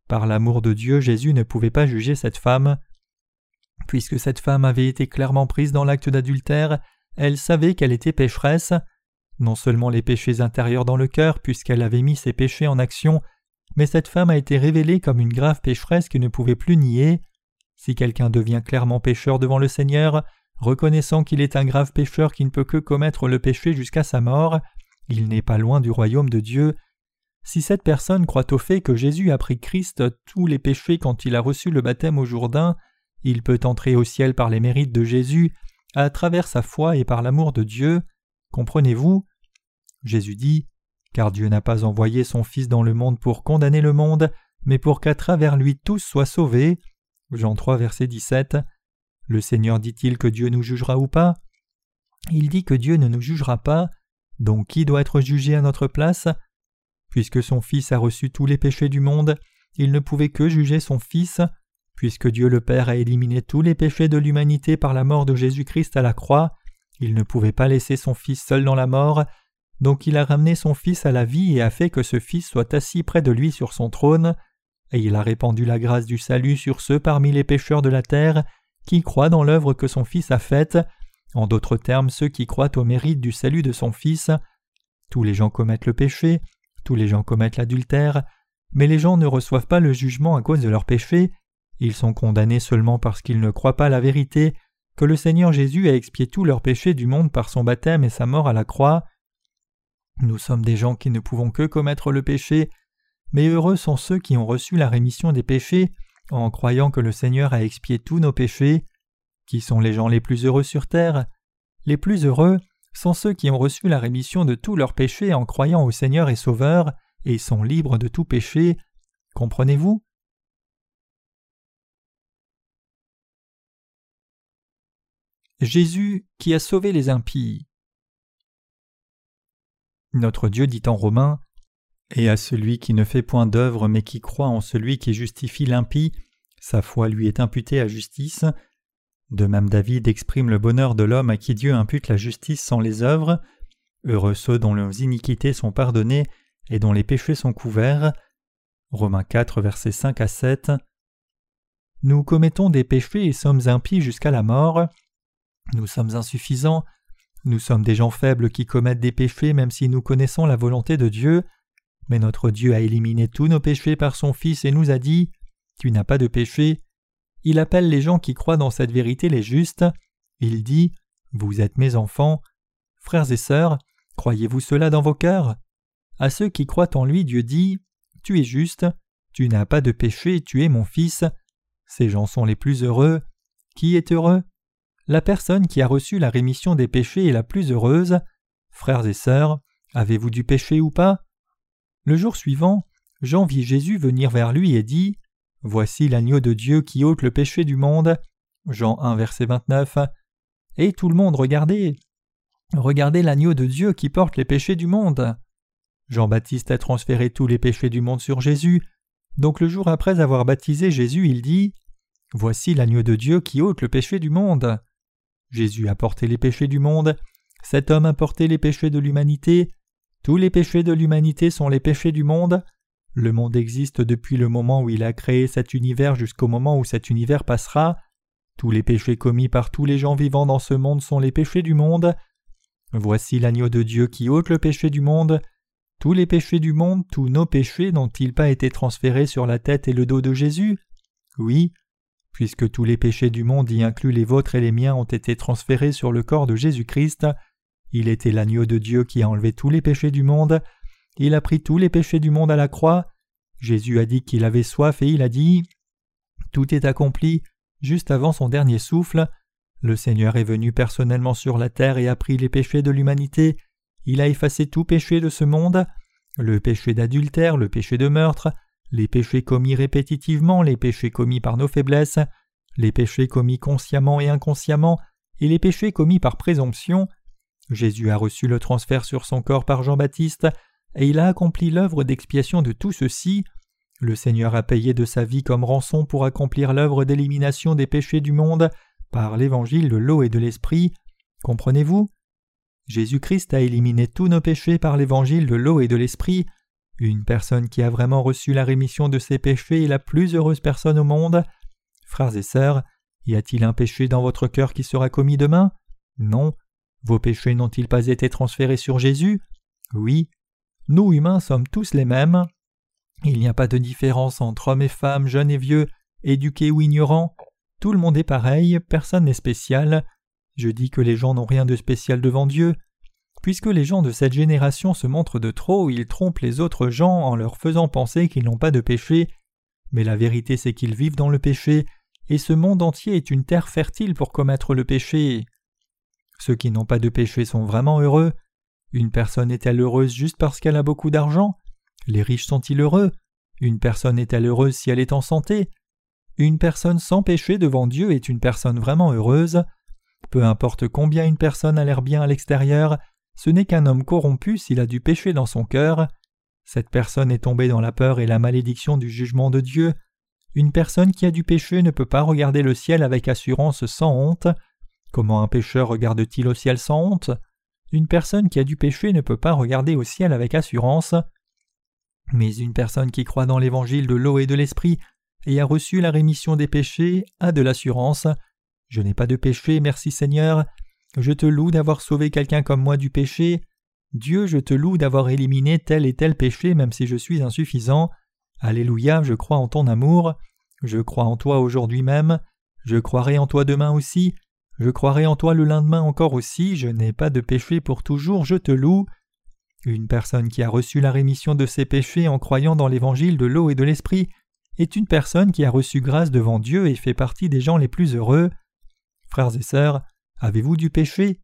Par l'amour de Dieu, Jésus ne pouvait pas juger cette femme. Puisque cette femme avait été clairement prise dans l'acte d'adultère, elle savait qu'elle était pécheresse. Non seulement les péchés intérieurs dans le cœur, puisqu'elle avait mis ses péchés en action, mais cette femme a été révélée comme une grave pécheresse qui ne pouvait plus nier. Si quelqu'un devient clairement pécheur devant le Seigneur, reconnaissant qu'il est un grave pécheur qui ne peut que commettre le péché jusqu'à sa mort, il n'est pas loin du royaume de Dieu. Si cette personne croit au fait que Jésus a pris Christ tous les péchés quand il a reçu le baptême au Jourdain, il peut entrer au ciel par les mérites de Jésus, à travers sa foi et par l'amour de Dieu. Comprenez-vous? Jésus dit Car Dieu n'a pas envoyé son Fils dans le monde pour condamner le monde, mais pour qu'à travers lui tous soient sauvés. Jean 3, verset 17. Le Seigneur dit-il que Dieu nous jugera ou pas? Il dit que Dieu ne nous jugera pas, donc qui doit être jugé à notre place? Puisque son Fils a reçu tous les péchés du monde, il ne pouvait que juger son Fils. Puisque Dieu le Père a éliminé tous les péchés de l'humanité par la mort de Jésus-Christ à la croix, il ne pouvait pas laisser son Fils seul dans la mort, donc il a ramené son Fils à la vie et a fait que ce Fils soit assis près de lui sur son trône, et il a répandu la grâce du salut sur ceux parmi les pécheurs de la terre qui croient dans l'œuvre que son Fils a faite, en d'autres termes ceux qui croient au mérite du salut de son Fils. Tous les gens commettent le péché, tous les gens commettent l'adultère, mais les gens ne reçoivent pas le jugement à cause de leur péché, ils sont condamnés seulement parce qu'ils ne croient pas la vérité, que le Seigneur Jésus a expié tous leurs péchés du monde par son baptême et sa mort à la croix. Nous sommes des gens qui ne pouvons que commettre le péché, mais heureux sont ceux qui ont reçu la rémission des péchés en croyant que le Seigneur a expié tous nos péchés. Qui sont les gens les plus heureux sur terre? Les plus heureux sont ceux qui ont reçu la rémission de tous leurs péchés en croyant au Seigneur et Sauveur, et sont libres de tout péché. Comprenez-vous? Jésus qui a sauvé les impies. Notre Dieu dit en Romains et à celui qui ne fait point d'œuvre mais qui croit en celui qui justifie l'impie, sa foi lui est imputée à justice. De même David exprime le bonheur de l'homme à qui Dieu impute la justice sans les œuvres. Heureux ceux dont leurs iniquités sont pardonnées et dont les péchés sont couverts. Romains 4, versets 5 à 7. Nous commettons des péchés et sommes impies jusqu'à la mort. Nous sommes insuffisants. Nous sommes des gens faibles qui commettent des péchés même si nous connaissons la volonté de Dieu. Mais notre Dieu a éliminé tous nos péchés par son Fils et nous a dit Tu n'as pas de péché. Il appelle les gens qui croient dans cette vérité les justes. Il dit Vous êtes mes enfants. Frères et sœurs, croyez-vous cela dans vos cœurs? À ceux qui croient en lui, Dieu dit Tu es juste, tu n'as pas de péché, tu es mon Fils. Ces gens sont les plus heureux. Qui est heureux? La personne qui a reçu la rémission des péchés est la plus heureuse. Frères et sœurs, avez-vous du péché ou pas? Le jour suivant, Jean vit Jésus venir vers lui et dit Voici l'agneau de Dieu qui ôte le péché du monde. Jean 1, verset 29. Et tout le monde regardez Regardez l'agneau de Dieu qui porte les péchés du monde. Jean-Baptiste a transféré tous les péchés du monde sur Jésus. Donc le jour après avoir baptisé Jésus, il dit Voici l'agneau de Dieu qui ôte le péché du monde. Jésus a porté les péchés du monde. Cet homme a porté les péchés de l'humanité. Tous les péchés de l'humanité sont les péchés du monde. Le monde existe depuis le moment où il a créé cet univers jusqu'au moment où cet univers passera. Tous les péchés commis par tous les gens vivants dans ce monde sont les péchés du monde. Voici l'agneau de Dieu qui ôte le péché du monde. Tous les péchés du monde, tous nos péchés n'ont-ils pas été transférés sur la tête et le dos de Jésus? Oui, puisque tous les péchés du monde, y inclus les vôtres et les miens, ont été transférés sur le corps de Jésus-Christ, il était l'agneau de Dieu qui a enlevé tous les péchés du monde. Il a pris tous les péchés du monde à la croix. Jésus a dit qu'il avait soif et il a dit Tout est accompli juste avant son dernier souffle. Le Seigneur est venu personnellement sur la terre et a pris les péchés de l'humanité. Il a effacé tout péché de ce monde, le péché d'adultère, le péché de meurtre, les péchés commis répétitivement, les péchés commis par nos faiblesses, les péchés commis consciemment et inconsciemment, et les péchés commis par présomption. Jésus a reçu le transfert sur son corps par Jean-Baptiste, et il a accompli l'œuvre d'expiation de tout ceci. Le Seigneur a payé de sa vie comme rançon pour accomplir l'œuvre d'élimination des péchés du monde par l'évangile de l'eau et de l'esprit. Comprenez-vous? Jésus-Christ a éliminé tous nos péchés par l'évangile de l'eau et de l'esprit. Une personne qui a vraiment reçu la rémission de ses péchés est la plus heureuse personne au monde. Frères et sœurs, y a-t-il un péché dans votre cœur qui sera commis demain? Non. Vos péchés n'ont-ils pas été transférés sur Jésus? Oui. Nous humains sommes tous les mêmes. Il n'y a pas de différence entre hommes et femmes, jeunes et vieux, éduqués ou ignorants. Tout le monde est pareil, personne n'est spécial. Je dis que les gens n'ont rien de spécial devant Dieu. Puisque les gens de cette génération se montrent de trop, ils trompent les autres gens en leur faisant penser qu'ils n'ont pas de péché. Mais la vérité c'est qu'ils vivent dans le péché, et ce monde entier est une terre fertile pour commettre le péché. Ceux qui n'ont pas de péché sont vraiment heureux. Une personne est-elle heureuse juste parce qu'elle a beaucoup d'argent? Les riches sont-ils heureux? Une personne est-elle heureuse si elle est en santé? Une personne sans péché devant Dieu est une personne vraiment heureuse? Peu importe combien une personne a l'air bien à l'extérieur, ce n'est qu'un homme corrompu s'il a du péché dans son cœur. Cette personne est tombée dans la peur et la malédiction du jugement de Dieu. Une personne qui a du péché ne peut pas regarder le ciel avec assurance sans honte. Comment un pécheur regarde-t-il au ciel sans honte? Une personne qui a du péché ne peut pas regarder au ciel avec assurance. Mais une personne qui croit dans l'évangile de l'eau et de l'esprit et a reçu la rémission des péchés a de l'assurance. Je n'ai pas de péché, merci Seigneur. Je te loue d'avoir sauvé quelqu'un comme moi du péché. Dieu, je te loue d'avoir éliminé tel et tel péché même si je suis insuffisant. Alléluia, je crois en ton amour. Je crois en toi aujourd'hui même. Je croirai en toi demain aussi. Je croirai en toi le lendemain encore aussi. Je n'ai pas de péché pour toujours, je te loue. Une personne qui a reçu la rémission de ses péchés en croyant dans l'évangile de l'eau et de l'esprit est une personne qui a reçu grâce devant Dieu et fait partie des gens les plus heureux. Frères et sœurs, avez-vous du péché?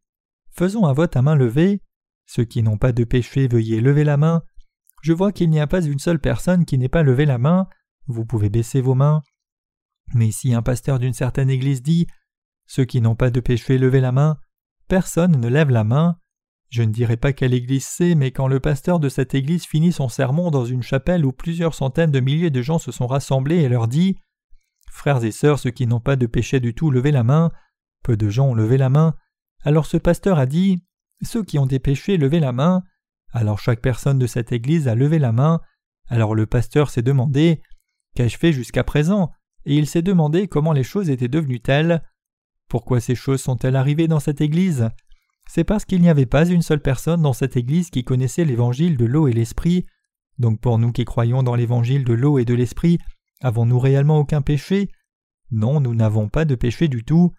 Faisons un vote à main levée. Ceux qui n'ont pas de péché, veuillez lever la main. Je vois qu'il n'y a pas une seule personne qui n'ait pas levé la main. Vous pouvez baisser vos mains. Mais si un pasteur d'une certaine église dit Ceux qui n'ont pas de péché, levez la main, personne ne lève la main. Je ne dirai pas quelle église c'est, mais quand le pasteur de cette église finit son sermon dans une chapelle où plusieurs centaines de milliers de gens se sont rassemblés et leur dit Frères et sœurs, ceux qui n'ont pas de péché du tout, levez la main, peu de gens ont levé la main. Alors ce pasteur a dit Ceux qui ont des péchés, levez la main. Alors chaque personne de cette église a levé la main. Alors le pasteur s'est demandé Qu'ai-je fait jusqu'à présent? Et il s'est demandé comment les choses étaient devenues telles. Pourquoi ces choses sont-elles arrivées dans cette église? C'est parce qu'il n'y avait pas une seule personne dans cette église qui connaissait l'évangile de l'eau et l'esprit. Donc pour nous qui croyons dans l'évangile de l'eau et de l'esprit, avons-nous réellement aucun péché? Non, nous n'avons pas de péché du tout.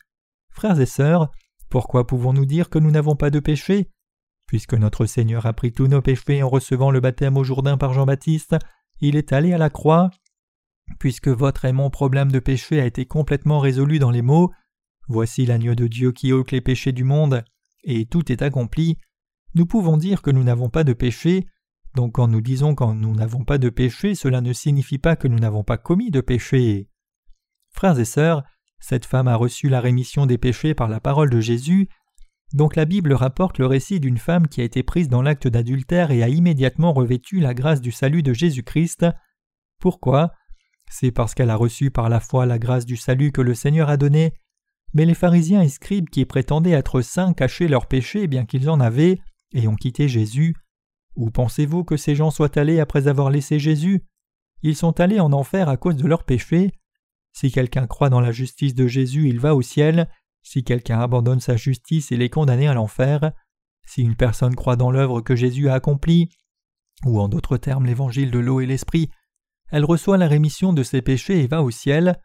Frères et sœurs, pourquoi pouvons-nous dire que nous n'avons pas de péché? Puisque notre Seigneur a pris tous nos péchés en recevant le baptême au Jourdain par Jean-Baptiste, il est allé à la croix. Puisque votre et mon problème de péché a été complètement résolu dans les mots Voici l'agneau de Dieu qui ôte les péchés du monde, et tout est accompli, nous pouvons dire que nous n'avons pas de péché, donc quand nous disons que nous n'avons pas de péché, cela ne signifie pas que nous n'avons pas commis de péché. Frères et sœurs, cette femme a reçu la rémission des péchés par la parole de Jésus. Donc la Bible rapporte le récit d'une femme qui a été prise dans l'acte d'adultère et a immédiatement revêtu la grâce du salut de Jésus-Christ. Pourquoi? C'est parce qu'elle a reçu par la foi la grâce du salut que le Seigneur a donné. Mais les pharisiens et scribes qui prétendaient être saints cachaient leurs péchés bien qu'ils en avaient et ont quitté Jésus. Où pensez-vous que ces gens soient allés après avoir laissé Jésus? Ils sont allés en enfer à cause de leurs péchés. Si quelqu'un croit dans la justice de Jésus, il va au ciel. Si quelqu'un abandonne sa justice, il est condamné à l'enfer. Si une personne croit dans l'œuvre que Jésus a accomplie, ou en d'autres termes l'évangile de l'eau et l'esprit, elle reçoit la rémission de ses péchés et va au ciel.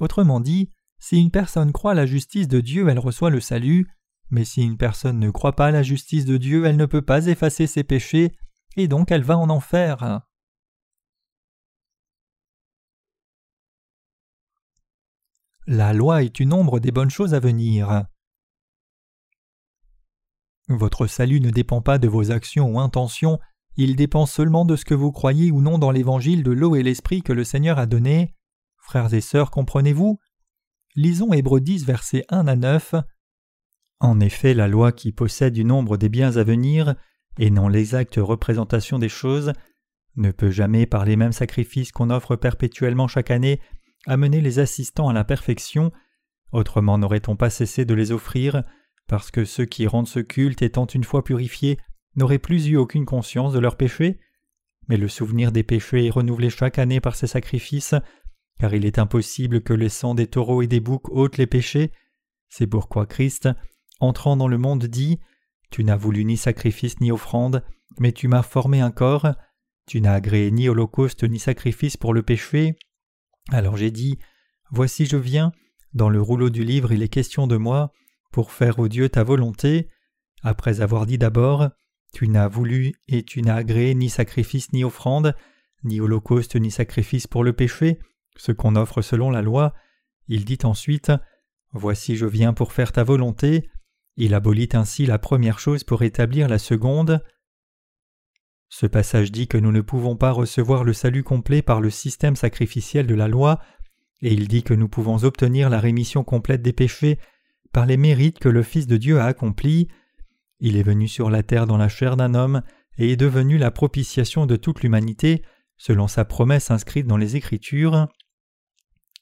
Autrement dit, si une personne croit à la justice de Dieu, elle reçoit le salut, mais si une personne ne croit pas à la justice de Dieu, elle ne peut pas effacer ses péchés, et donc elle va en enfer. La loi est une ombre des bonnes choses à venir. Votre salut ne dépend pas de vos actions ou intentions, il dépend seulement de ce que vous croyez ou non dans l'évangile de l'eau et l'esprit que le Seigneur a donné. Frères et sœurs, comprenez-vous? Lisons Hébreux 10, versets 1 à 9. En effet, la loi qui possède une ombre des biens à venir, et non l'exacte représentation des choses, ne peut jamais, par les mêmes sacrifices qu'on offre perpétuellement chaque année, amener les assistants à la perfection, autrement n'aurait-on pas cessé de les offrir, parce que ceux qui rendent ce culte étant une fois purifiés n'auraient plus eu aucune conscience de leurs péchés? Mais le souvenir des péchés est renouvelé chaque année par ces sacrifices, car il est impossible que le sang des taureaux et des boucs ôte les péchés. C'est pourquoi Christ, entrant dans le monde, dit Tu n'as voulu ni sacrifice ni offrande, mais tu m'as formé un corps. Tu n'as agréé ni holocauste ni sacrifice pour le péché. Alors j'ai dit Voici je viens. Dans le rouleau du livre il est question de moi, pour faire au Dieu ta volonté. Après avoir dit d'abord Tu n'as voulu et tu n'as agréé ni sacrifice ni offrande, ni holocauste ni sacrifice pour le péché, ce qu'on offre selon la loi, il dit ensuite Voici je viens pour faire ta volonté. Il abolit ainsi la première chose pour établir la seconde. Ce passage dit que nous ne pouvons pas recevoir le salut complet par le système sacrificiel de la loi, et il dit que nous pouvons obtenir la rémission complète des péchés par les mérites que le Fils de Dieu a accomplis. Il est venu sur la terre dans la chair d'un homme et est devenu la propitiation de toute l'humanité, selon sa promesse inscrite dans les Écritures.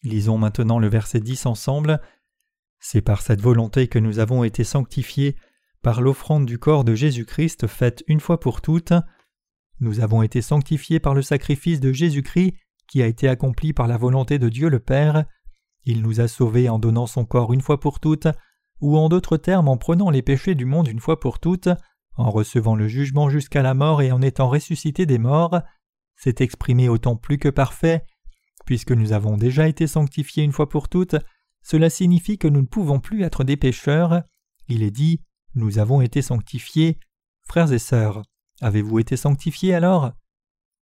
Lisons maintenant le verset 10 ensemble. C'est par cette volonté que nous avons été sanctifiés par l'offrande du corps de Jésus-Christ faite une fois pour toutes. Nous avons été sanctifiés par le sacrifice de Jésus-Christ qui a été accompli par la volonté de Dieu le Père. Il nous a sauvés en donnant son corps une fois pour toutes, ou en d'autres termes en prenant les péchés du monde une fois pour toutes, en recevant le jugement jusqu'à la mort et en étant ressuscité des morts. C'est exprimé autant plus que parfait. Puisque nous avons déjà été sanctifiés une fois pour toutes, cela signifie que nous ne pouvons plus être des pécheurs. Il est dit Nous avons été sanctifiés. Frères et sœurs, avez-vous été sanctifiés alors?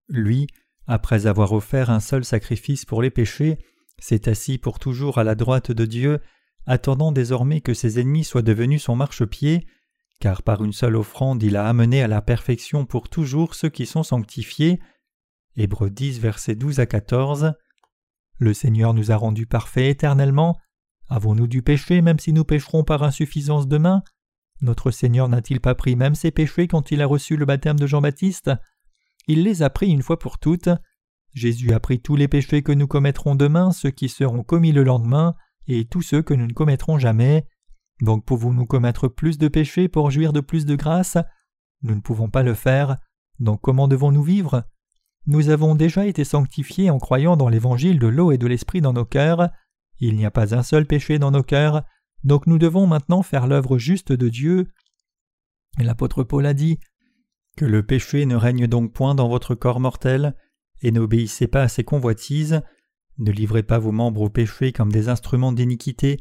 Lui, après avoir offert un seul sacrifice pour les péchés, s'est assis pour toujours à la droite de Dieu, attendant désormais que ses ennemis soient devenus son marchepied, car par une seule offrande il a amené à la perfection pour toujours ceux qui sont sanctifiés. Hébreux 10, versets 12 à 14. Le Seigneur nous a rendus parfaits éternellement. Avons-nous du péché même si nous pécherons par insuffisance de main Notre Seigneur n'a-t-il pas pris même ses péchés quand il a reçu le baptême de Jean-Baptiste? Il les a pris une fois pour toutes. Jésus a pris tous les péchés que nous commettrons demain, ceux qui seront commis le lendemain, et tous ceux que nous ne commettrons jamais. Donc pouvons-nous commettre plus de péchés pour jouir de plus de grâce? Nous ne pouvons pas le faire. Donc comment devons-nous vivre? Nous avons déjà été sanctifiés en croyant dans l'évangile de l'eau et de l'esprit dans nos cœurs. Il n'y a pas un seul péché dans nos cœurs, donc nous devons maintenant faire l'œuvre juste de Dieu. L'apôtre Paul a dit Que le péché ne règne donc point dans votre corps mortel, et n'obéissez pas à ses convoitises, ne livrez pas vos membres au péché comme des instruments d'iniquité,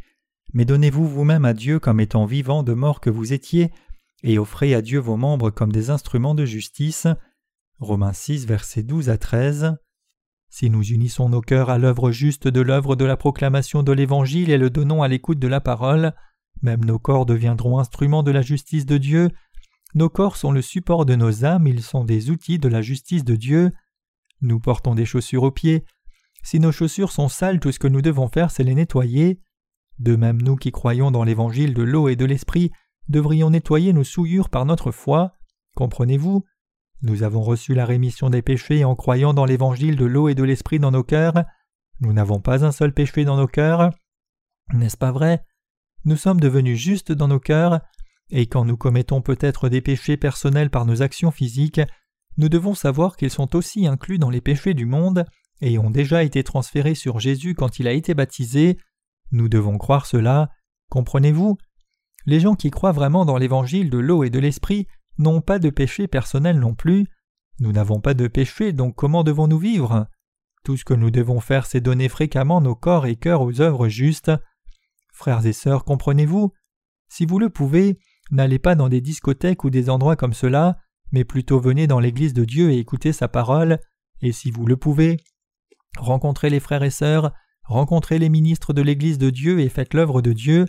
mais donnez-vous vous-même à Dieu comme étant vivants de mort que vous étiez, et offrez à Dieu vos membres comme des instruments de justice. Romains 6, versets 12 à 13. Si nous unissons nos cœurs à l'œuvre juste de l'œuvre de la proclamation de l'Évangile et le donnons à l'écoute de la parole, même nos corps deviendront instruments de la justice de Dieu. Nos corps sont le support de nos âmes, ils sont des outils de la justice de Dieu. Nous portons des chaussures aux pieds. Si nos chaussures sont sales, tout ce que nous devons faire, c'est les nettoyer. De même, nous qui croyons dans l'Évangile de l'eau et de l'Esprit, devrions nettoyer nos souillures par notre foi. Comprenez-vous? Nous avons reçu la rémission des péchés en croyant dans l'évangile de l'eau et de l'esprit dans nos cœurs. Nous n'avons pas un seul péché dans nos cœurs. N'est-ce pas vrai? Nous sommes devenus justes dans nos cœurs, et quand nous commettons peut-être des péchés personnels par nos actions physiques, nous devons savoir qu'ils sont aussi inclus dans les péchés du monde et ont déjà été transférés sur Jésus quand il a été baptisé. Nous devons croire cela. Comprenez-vous? Les gens qui croient vraiment dans l'évangile de l'eau et de l'esprit n'ont pas de péché personnel non plus. Nous n'avons pas de péché, donc comment devons-nous vivre? Tout ce que nous devons faire, c'est donner fréquemment nos corps et cœurs aux œuvres justes. Frères et sœurs, comprenez-vous? Si vous le pouvez, n'allez pas dans des discothèques ou des endroits comme cela, mais plutôt venez dans l'Église de Dieu et écoutez sa parole, et si vous le pouvez, rencontrez les frères et sœurs, rencontrez les ministres de l'Église de Dieu et faites l'œuvre de Dieu,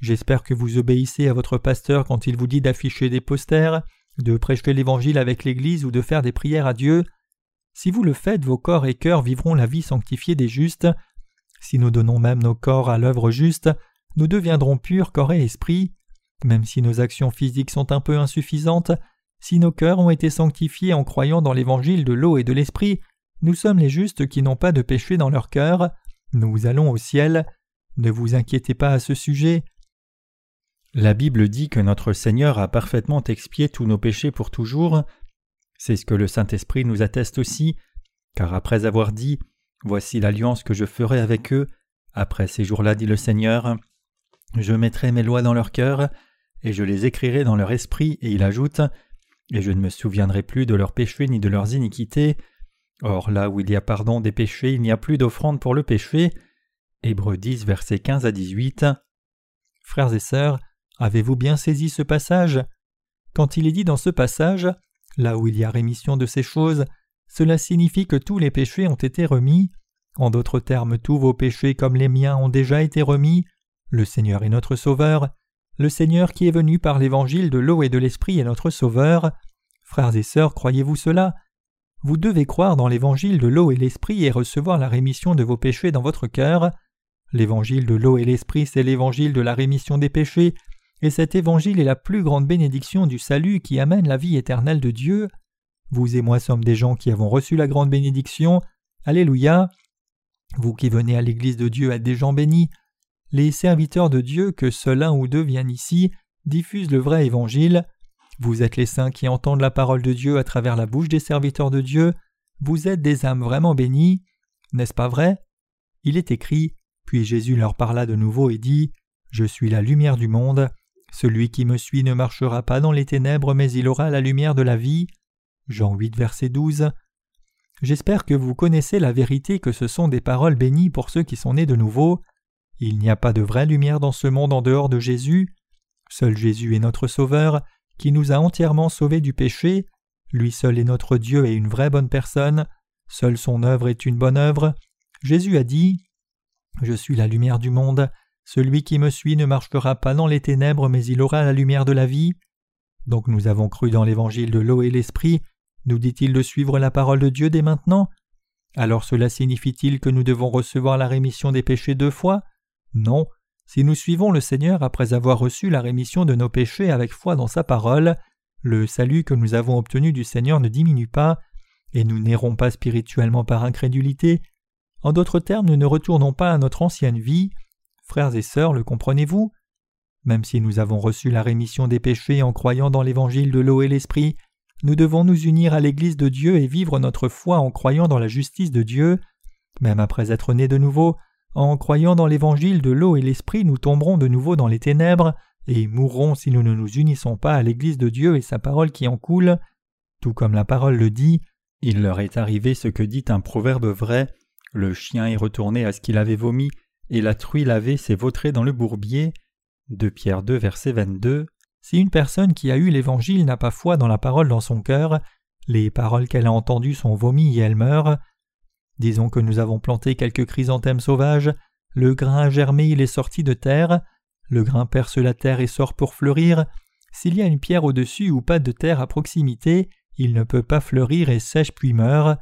J'espère que vous obéissez à votre pasteur quand il vous dit d'afficher des posters, de prêcher l'Évangile avec l'Église ou de faire des prières à Dieu. Si vous le faites, vos corps et cœurs vivront la vie sanctifiée des justes. Si nous donnons même nos corps à l'œuvre juste, nous deviendrons purs corps et esprit. Même si nos actions physiques sont un peu insuffisantes, si nos cœurs ont été sanctifiés en croyant dans l'Évangile de l'eau et de l'Esprit, nous sommes les justes qui n'ont pas de péché dans leur cœur. Nous allons au ciel. Ne vous inquiétez pas à ce sujet. La Bible dit que notre Seigneur a parfaitement expié tous nos péchés pour toujours. C'est ce que le Saint-Esprit nous atteste aussi, car après avoir dit Voici l'alliance que je ferai avec eux, après ces jours-là, dit le Seigneur, je mettrai mes lois dans leur cœur, et je les écrirai dans leur esprit, et il ajoute Et je ne me souviendrai plus de leurs péchés ni de leurs iniquités. Or là où il y a pardon des péchés, il n'y a plus d'offrande pour le péché. Hébreux 10, versets 15 à 18. Frères et sœurs, avez-vous bien saisi ce passage? Quand il est dit dans ce passage, là où il y a rémission de ces choses, cela signifie que tous les péchés ont été remis. En d'autres termes, tous vos péchés comme les miens ont déjà été remis. Le Seigneur est notre Sauveur. Le Seigneur qui est venu par l'évangile de l'eau et de l'esprit est notre Sauveur. Frères et sœurs, croyez-vous cela? Vous devez croire dans l'évangile de l'eau et l'esprit et recevoir la rémission de vos péchés dans votre cœur. L'évangile de l'eau et l'esprit, c'est l'évangile de la rémission des péchés, et cet évangile est la plus grande bénédiction du salut qui amène la vie éternelle de Dieu. Vous et moi sommes des gens qui avons reçu la grande bénédiction. Alléluia. Vous qui venez à l'Église de Dieu êtes des gens bénis. Les serviteurs de Dieu, que seul un ou deux viennent ici, diffusent le vrai évangile. Vous êtes les saints qui entendent la parole de Dieu à travers la bouche des serviteurs de Dieu. Vous êtes des âmes vraiment bénies. N'est-ce pas vrai? Il est écrit Puis Jésus leur parla de nouveau et dit Je suis la lumière du monde. Celui qui me suit ne marchera pas dans les ténèbres, mais il aura la lumière de la vie. Jean 8, verset 12. J'espère que vous connaissez la vérité que ce sont des paroles bénies pour ceux qui sont nés de nouveau. Il n'y a pas de vraie lumière dans ce monde en dehors de Jésus. Seul Jésus est notre Sauveur, qui nous a entièrement sauvés du péché. Lui seul est notre Dieu et une vraie bonne personne. Seule son œuvre est une bonne œuvre. Jésus a dit Je suis la lumière du monde. Celui qui me suit ne marchera pas dans les ténèbres, mais il aura la lumière de la vie. Donc nous avons cru dans l'évangile de l'eau et l'esprit, nous dit-il de suivre la parole de Dieu dès maintenant? Alors cela signifie-t-il que nous devons recevoir la rémission des péchés deux fois? Non. Si nous suivons le Seigneur après avoir reçu la rémission de nos péchés avec foi dans sa parole, le salut que nous avons obtenu du Seigneur ne diminue pas, et nous n'errons pas spirituellement par incrédulité. En d'autres termes, nous ne retournons pas à notre ancienne vie. Frères et sœurs, le comprenez-vous? Même si nous avons reçu la rémission des péchés en croyant dans l'évangile de l'eau et l'esprit, nous devons nous unir à l'Église de Dieu et vivre notre foi en croyant dans la justice de Dieu. Même après être nés de nouveau, en croyant dans l'évangile de l'eau et l'esprit, nous tomberons de nouveau dans les ténèbres et mourrons si nous ne nous unissons pas à l'Église de Dieu et sa parole qui en coule. Tout comme la parole le dit, il leur est arrivé ce que dit un proverbe vrai le chien est retourné à ce qu'il avait vomi, et la truie lavée s'est vautrée dans le bourbier. De Pierre 2, verset 22. Si une personne qui a eu l'Évangile n'a pas foi dans la parole dans son cœur, les paroles qu'elle a entendues sont vomies et elle meurt. Disons que nous avons planté quelques chrysanthèmes sauvages, le grain a germé, il est sorti de terre, le grain perce la terre et sort pour fleurir. S'il y a une pierre au-dessus ou pas de terre à proximité, il ne peut pas fleurir et sèche puis meurt.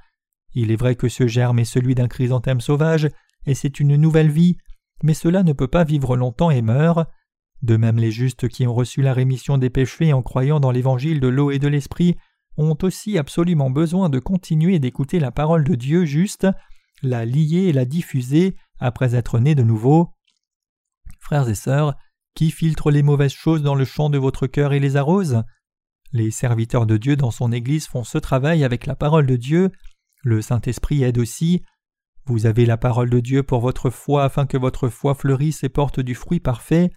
Il est vrai que ce germe est celui d'un chrysanthème sauvage, et c'est une nouvelle vie, mais cela ne peut pas vivre longtemps et meurt. De même les justes qui ont reçu la rémission des péchés en croyant dans l'évangile de l'eau et de l'esprit ont aussi absolument besoin de continuer d'écouter la parole de Dieu juste, la lier et la diffuser après être nés de nouveau. Frères et sœurs, qui filtre les mauvaises choses dans le champ de votre cœur et les arrose? Les serviteurs de Dieu dans son Église font ce travail avec la parole de Dieu. Le Saint-Esprit aide aussi. Vous avez la parole de Dieu pour votre foi afin que votre foi fleurisse et porte du fruit parfait.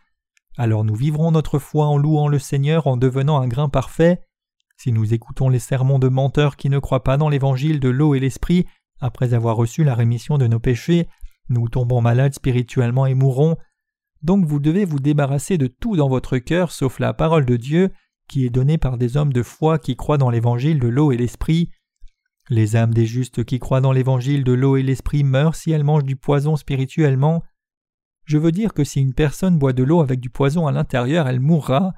Alors nous vivrons notre foi en louant le Seigneur en devenant un grain parfait. Si nous écoutons les sermons de menteurs qui ne croient pas dans l'évangile de l'eau et l'esprit, après avoir reçu la rémission de nos péchés, nous tombons malades spirituellement et mourrons. Donc vous devez vous débarrasser de tout dans votre cœur sauf la parole de Dieu qui est donnée par des hommes de foi qui croient dans l'évangile de l'eau et l'esprit. Les âmes des justes qui croient dans l'évangile de l'eau et l'esprit meurent si elles mangent du poison spirituellement. Je veux dire que si une personne boit de l'eau avec du poison à l'intérieur, elle mourra.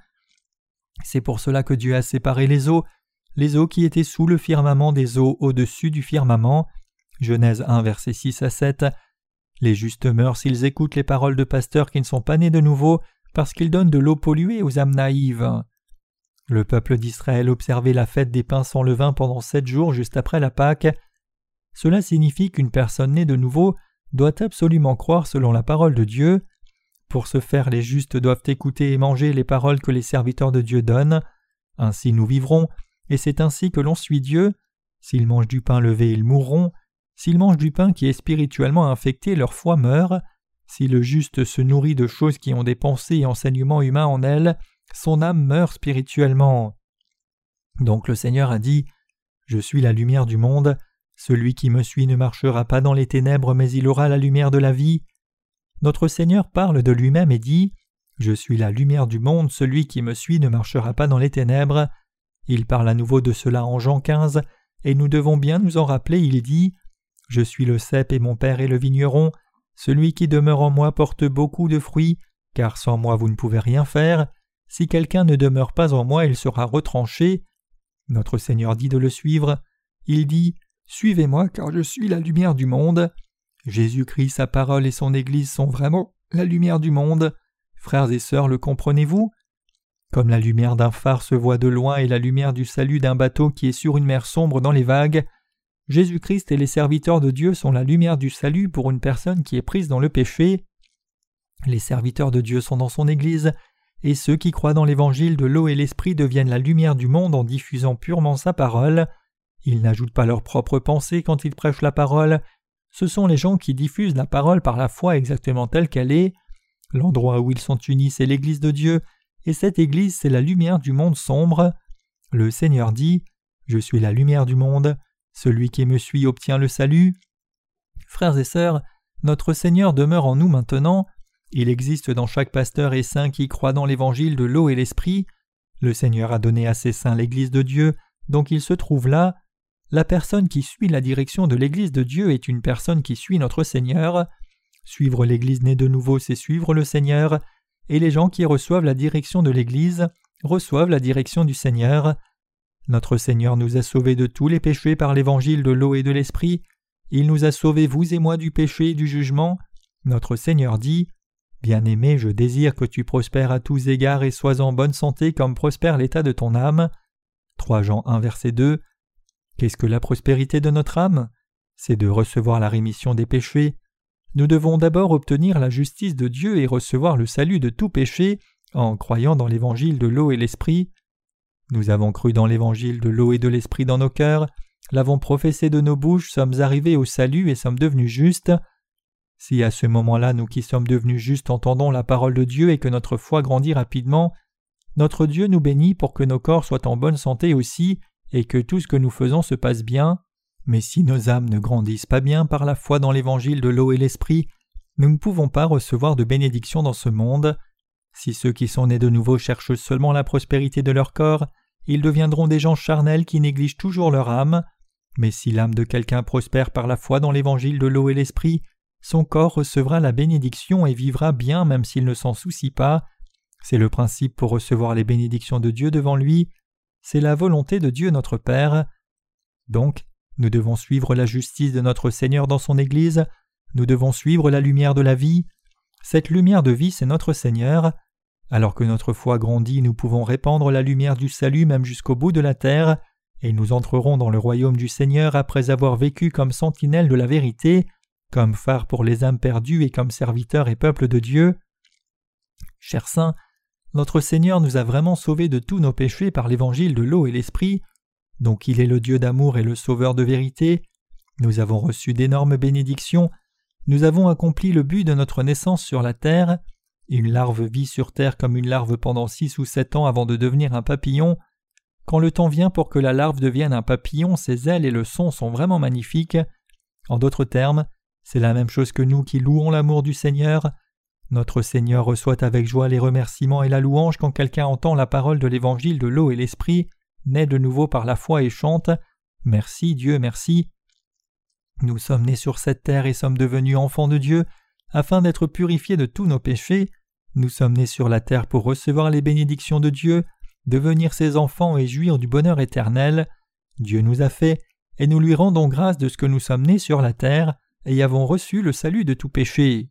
C'est pour cela que Dieu a séparé les eaux, les eaux qui étaient sous le firmament des eaux au-dessus du firmament. Genèse 1, versets 6 à 7. Les justes meurent s'ils écoutent les paroles de pasteurs qui ne sont pas nés de nouveau, parce qu'ils donnent de l'eau polluée aux âmes naïves. Le peuple d'Israël observait la fête des pains sans levain pendant sept jours juste après la Pâque. Cela signifie qu'une personne née de nouveau doit absolument croire selon la parole de Dieu. Pour ce faire, les justes doivent écouter et manger les paroles que les serviteurs de Dieu donnent. Ainsi nous vivrons, et c'est ainsi que l'on suit Dieu. S'ils mangent du pain levé, ils mourront. S'ils mangent du pain qui est spirituellement infecté, leur foi meurt. Si le juste se nourrit de choses qui ont des pensées et enseignements humains en elles, son âme meurt spirituellement. Donc le Seigneur a dit Je suis la lumière du monde, celui qui me suit ne marchera pas dans les ténèbres, mais il aura la lumière de la vie. Notre Seigneur parle de lui-même et dit Je suis la lumière du monde, celui qui me suit ne marchera pas dans les ténèbres. Il parle à nouveau de cela en Jean 15, et nous devons bien nous en rappeler, il dit Je suis le cep et mon Père est le vigneron, celui qui demeure en moi porte beaucoup de fruits, car sans moi vous ne pouvez rien faire. Si quelqu'un ne demeure pas en moi, il sera retranché. Notre Seigneur dit de le suivre. Il dit Suivez-moi, car je suis la lumière du monde. Jésus-Christ, sa parole et son Église sont vraiment la lumière du monde. Frères et sœurs, le comprenez-vous? Comme la lumière d'un phare se voit de loin et la lumière du salut d'un bateau qui est sur une mer sombre dans les vagues, Jésus-Christ et les serviteurs de Dieu sont la lumière du salut pour une personne qui est prise dans le péché. Les serviteurs de Dieu sont dans son Église, et ceux qui croient dans l'évangile de l'eau et l'esprit deviennent la lumière du monde en diffusant purement sa parole. Ils n'ajoutent pas leurs propres pensées quand ils prêchent la parole. Ce sont les gens qui diffusent la parole par la foi exactement telle qu'elle est. L'endroit où ils sont unis, c'est l'Église de Dieu, et cette Église, c'est la lumière du monde sombre. Le Seigneur dit Je suis la lumière du monde. Celui qui me suit obtient le salut. Frères et sœurs, notre Seigneur demeure en nous maintenant. Il existe dans chaque pasteur et saint qui croit dans l'évangile de l'eau et l'esprit. Le Seigneur a donné à ses saints l'Église de Dieu, donc il se trouve là. La personne qui suit la direction de l'Église de Dieu est une personne qui suit notre Seigneur. Suivre l'Église née de nouveau, c'est suivre le Seigneur, et les gens qui reçoivent la direction de l'Église reçoivent la direction du Seigneur. Notre Seigneur nous a sauvés de tous les péchés par l'évangile de l'eau et de l'esprit. Il nous a sauvés, vous et moi, du péché et du jugement. Notre Seigneur dit Bien-aimé, je désire que tu prospères à tous égards et sois en bonne santé comme prospère l'état de ton âme. 3 Jean 1 verset 2. Qu'est-ce que la prospérité de notre âme? C'est de recevoir la rémission des péchés. Nous devons d'abord obtenir la justice de Dieu et recevoir le salut de tout péché en croyant dans l'évangile de l'eau et l'esprit. Nous avons cru dans l'évangile de l'eau et de l'esprit dans nos cœurs, l'avons professé de nos bouches, sommes arrivés au salut et sommes devenus justes. Si à ce moment-là nous qui sommes devenus justes entendons la parole de Dieu et que notre foi grandit rapidement, notre Dieu nous bénit pour que nos corps soient en bonne santé aussi et que tout ce que nous faisons se passe bien. Mais si nos âmes ne grandissent pas bien par la foi dans l'évangile de l'eau et l'esprit, nous ne pouvons pas recevoir de bénédiction dans ce monde. Si ceux qui sont nés de nouveau cherchent seulement la prospérité de leur corps, ils deviendront des gens charnels qui négligent toujours leur âme. Mais si l'âme de quelqu'un prospère par la foi dans l'évangile de l'eau et l'esprit, son corps recevra la bénédiction et vivra bien même s'il ne s'en soucie pas. C'est le principe pour recevoir les bénédictions de Dieu devant lui. C'est la volonté de Dieu notre Père. Donc, nous devons suivre la justice de notre Seigneur dans son Église, nous devons suivre la lumière de la vie. Cette lumière de vie, c'est notre Seigneur. Alors que notre foi grandit, nous pouvons répandre la lumière du salut même jusqu'au bout de la terre, et nous entrerons dans le royaume du Seigneur après avoir vécu comme sentinelles de la vérité, comme phare pour les âmes perdues et comme serviteurs et peuple de Dieu. Chers saints, notre Seigneur nous a vraiment sauvés de tous nos péchés par l'évangile de l'eau et l'esprit, donc il est le Dieu d'amour et le Sauveur de vérité. Nous avons reçu d'énormes bénédictions, nous avons accompli le but de notre naissance sur la terre, une larve vit sur Terre comme une larve pendant six ou sept ans avant de devenir un papillon. Quand le temps vient pour que la larve devienne un papillon, ses ailes et le son sont vraiment magnifiques. En d'autres termes, c'est la même chose que nous qui louons l'amour du Seigneur. Notre Seigneur reçoit avec joie les remerciements et la louange quand quelqu'un entend la parole de l'évangile de l'eau et l'esprit, naît de nouveau par la foi et chante Merci Dieu, merci. Nous sommes nés sur cette terre et sommes devenus enfants de Dieu afin d'être purifiés de tous nos péchés. Nous sommes nés sur la terre pour recevoir les bénédictions de Dieu, devenir ses enfants et jouir du bonheur éternel. Dieu nous a fait, et nous lui rendons grâce de ce que nous sommes nés sur la terre et avons reçu le salut de tout péché.